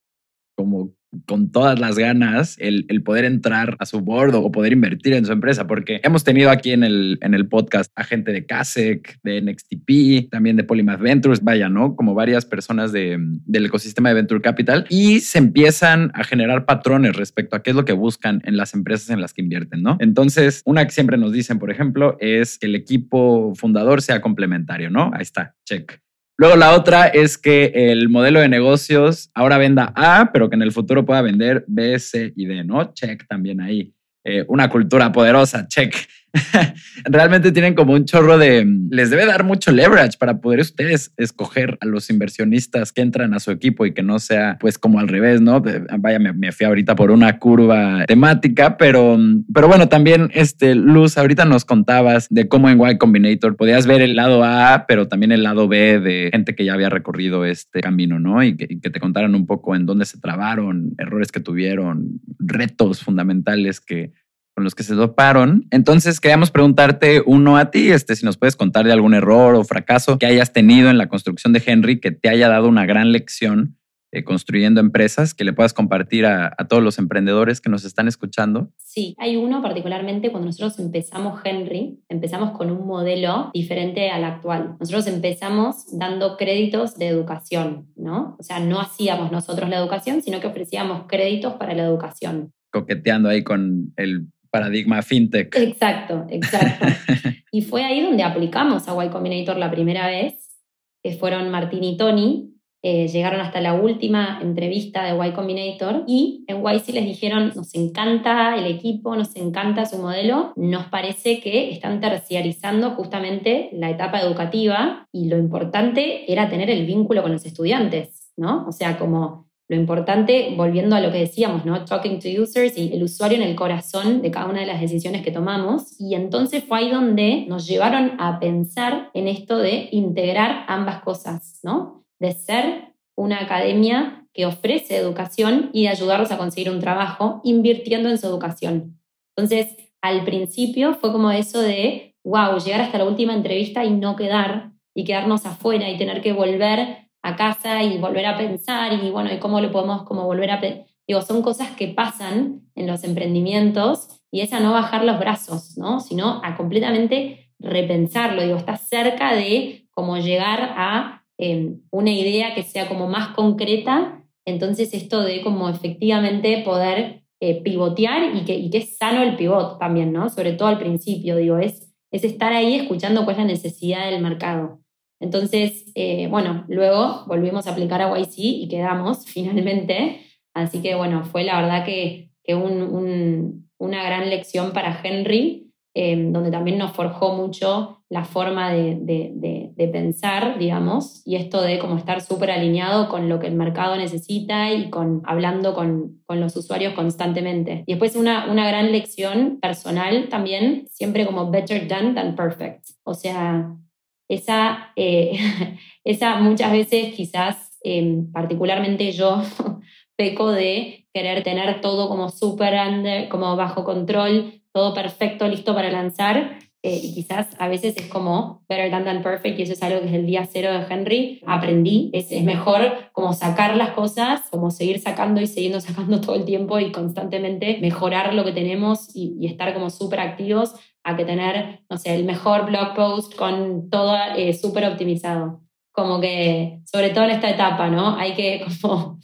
como con todas las ganas el, poder entrar a su bordo o poder invertir en su empresa, porque hemos tenido aquí en el, en el podcast a gente de CASEC, de NXTP, también de Polymath Ventures, vaya, ¿no? Como varias personas de, del ecosistema de Venture Capital y se empiezan a generar patrones respecto a qué es lo que buscan en las empresas en las que invierten, ¿no? Entonces, una que siempre nos dicen, por ejemplo, es que el equipo fundador sea complementario, ¿no? Ahí está, check. Luego la otra es que el modelo de negocios ahora venda A, pero que en el futuro pueda vender B, C y D, ¿no? Check también ahí. Eh, una cultura poderosa, check. realmente tienen como un chorro de... Les debe dar mucho leverage para poder ustedes escoger a los inversionistas que entran a su equipo y que no sea pues como al revés, ¿no? Vaya, me, fui ahorita por una curva temática, pero, pero bueno, también este, Luz, ahorita nos contabas de cómo en Y Combinator podías ver el lado A, pero también el lado B de gente que ya había recorrido este camino, ¿no? Y y que te contaran un poco en dónde se trabaron, errores que tuvieron, retos fundamentales que con los que se doparon. Entonces queríamos preguntarte uno a ti, este, si nos puedes contar de algún error o fracaso que hayas tenido en la construcción de Henry que te haya dado una gran lección eh, construyendo empresas que le puedas compartir a, todos los emprendedores que nos están escuchando? Sí, hay uno particularmente cuando nosotros empezamos Henry, empezamos con un modelo diferente al actual. Nosotros empezamos dando créditos de educación, ¿no? O sea, no hacíamos nosotros la educación, sino que ofrecíamos créditos para la educación. Coqueteando ahí con el paradigma fintech. Exacto, exacto. y fue ahí donde aplicamos a Y Combinator la primera vez, que fueron Martín y Tony. Eh, llegaron hasta la última entrevista de Y Combinator y en YC les dijeron, nos encanta el equipo, nos encanta su modelo, nos parece que están terciarizando justamente la etapa educativa y lo importante era tener el vínculo con los estudiantes, ¿no? O sea, como lo importante, volviendo a lo que decíamos, ¿no? Talking to users y el usuario en el corazón de cada una de las decisiones que tomamos. Y entonces fue ahí donde nos llevaron a pensar en esto de integrar ambas cosas, ¿no? De ser una academia que ofrece educación y de ayudarlos a conseguir un trabajo invirtiendo en su educación. Entonces, al principio fue como eso de, wow, llegar hasta la última entrevista y no quedar y quedarnos afuera y tener que volver a casa y volver a pensar y bueno, y cómo lo podemos como volver a... Digo, son cosas que pasan en los emprendimientos y es a no bajar los brazos, ¿no? Sino a completamente repensarlo. Digo, está cerca de como llegar a em, una idea que sea como más concreta. Entonces esto de como efectivamente poder eh, pivotear y que, y es sano el pivot también, ¿no? Sobre todo al principio, digo, es, es estar ahí escuchando cuál es la necesidad del mercado. Entonces, eh, bueno, luego volvimos a aplicar a YC y quedamos finalmente. Así que, bueno, fue la verdad que, una gran lección para Henry, em, donde también nos forjó mucho la forma de, pensar, digamos, y esto de como estar súper alineado con lo que el mercado necesita y con hablando con, los usuarios constantemente. Y después una, una gran lección personal también, siempre como better done than perfect. O sea, esa, eh, esa muchas veces quizás, em, particularmente yo, peco de querer tener todo como súper como bajo control, todo perfecto, listo para lanzar. Eh, y quizás a veces es como better than, than perfect, y eso es algo que es el día cero de Henry. Aprendí, es, es mejor como sacar las cosas, como seguir sacando y siguiendo sacando todo el tiempo y constantemente mejorar lo que tenemos y, y estar como súper activos a que tener, no sé, el mejor blog post con todo eh, súper optimizado. Como que, sobre todo en esta etapa, ¿no? Hay que como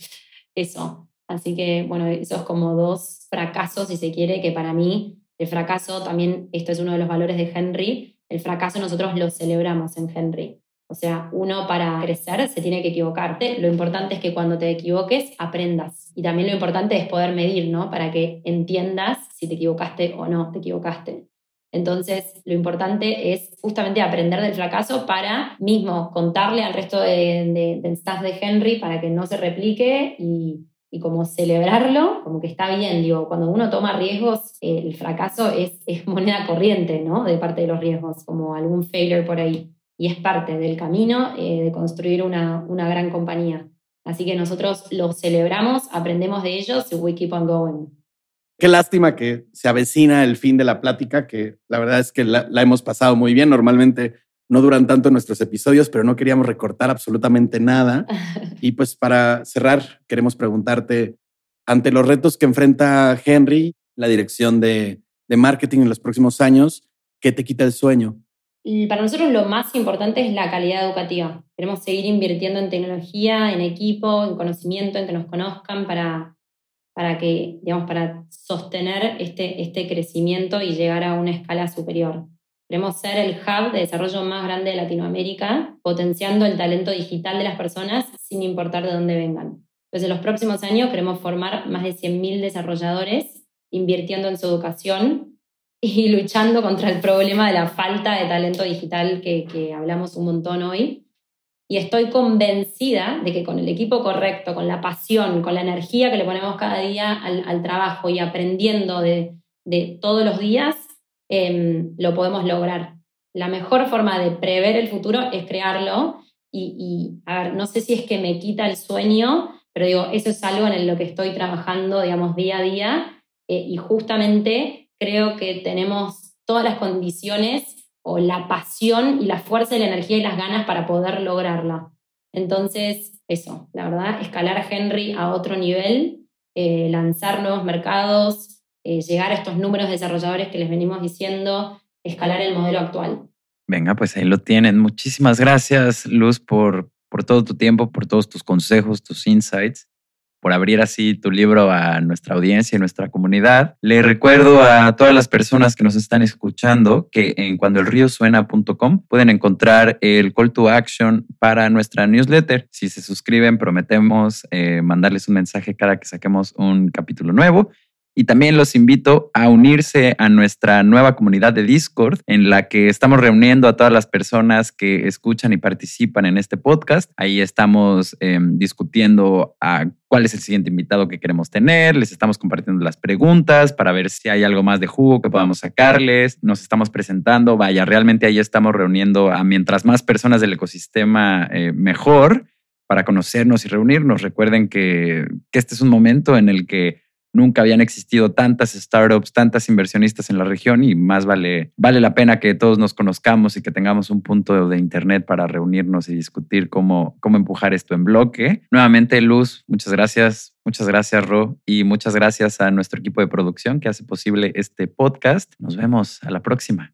eso. Así que, bueno, esos como dos fracasos, si se quiere, que para mí el fracaso también, esto es uno de los valores de Henry, el fracaso nosotros lo celebramos en Henry. O sea, uno para crecer se tiene que equivocarte. Lo importante es que cuando te equivoques aprendas. Y también lo importante es poder medir, ¿no? Para que entiendas si te equivocaste o no te equivocaste. Entonces, lo importante es justamente aprender del fracaso para mismo contarle al resto de, del staff de Henry para que no se replique y, y, como celebrarlo, como que está bien. Digo, cuando uno toma riesgos, el fracaso es, es moneda corriente, ¿no? De parte de los riesgos, como algún failure por ahí. Y es parte del camino eh, de construir una, una gran compañía. Así que nosotros lo celebramos, aprendemos de ellos y we keep on going. Qué lástima que se avecina el fin de la plática, que la verdad es que la, hemos pasado muy bien. Normalmente no duran tanto nuestros episodios, pero no queríamos recortar absolutamente nada. Y pues para cerrar, queremos preguntarte, ante los retos que enfrenta Henry, la dirección de, de marketing en los próximos años, ¿qué te quita el sueño? Para nosotros lo más importante es la calidad educativa. Queremos seguir invirtiendo en tecnología, en equipo, en conocimiento, en que nos conozcan para para que, digamos, para sostener este, este crecimiento y llegar a una escala superior. Queremos ser el hub de desarrollo más grande de Latinoamérica, potenciando el talento digital de las personas sin importar de dónde vengan. Entonces, en los próximos años queremos formar más de 100.000 desarrolladores, invirtiendo en su educación y luchando contra el problema de la falta de talento digital que, que hablamos un montón hoy. Y estoy convencida de que con el equipo correcto, con la pasión, con la energía que le ponemos cada día al, trabajo y aprendiendo de, de todos los días, em, lo podemos lograr. La mejor forma de prever el futuro es crearlo. Y, y, a ver, no sé si es que me quita el sueño, pero digo, eso es algo en lo que estoy trabajando, digamos, día a día. Eh, y justamente creo que tenemos todas las condiciones o la pasión y la fuerza y la energía y las ganas para poder lograrla. Entonces, eso, la verdad, escalar a Henry a otro nivel, eh, lanzar nuevos mercados, eh, llegar a estos números desarrolladores que les venimos diciendo, escalar el modelo actual. Venga, pues ahí lo tienen. Muchísimas gracias, Luz, por, por todo tu tiempo, por todos tus consejos, tus insights por abrir así tu libro a nuestra audiencia y nuestra comunidad. Le recuerdo a todas las personas que nos están escuchando que en cuandoelriosuena.com pueden encontrar el call to action para nuestra newsletter. Si se suscriben, prometemos eh, mandarles un mensaje cada que saquemos un capítulo nuevo. Y también los invito a unirse a nuestra nueva comunidad de Discord, en la que estamos reuniendo a todas las personas que escuchan y participan en este podcast. Ahí estamos em, discutiendo cuál es el siguiente invitado que queremos tener, les estamos compartiendo las preguntas para ver si hay algo más de jugo que podamos sacarles, nos estamos presentando, vaya, realmente ahí estamos reuniendo a mientras más personas del ecosistema, eh, mejor para conocernos y reunirnos. Recuerden que este es un momento en el que Nunca habían existido tantas startups, tantas inversionistas en la región y más vale, vale la pena que todos nos conozcamos y que tengamos un punto de internet para reunirnos y discutir cómo, cómo empujar esto en bloque. Nuevamente, Luz, muchas gracias. Muchas gracias, Ro. Y muchas gracias a nuestro equipo de producción que hace posible este podcast. Nos vemos a la próxima.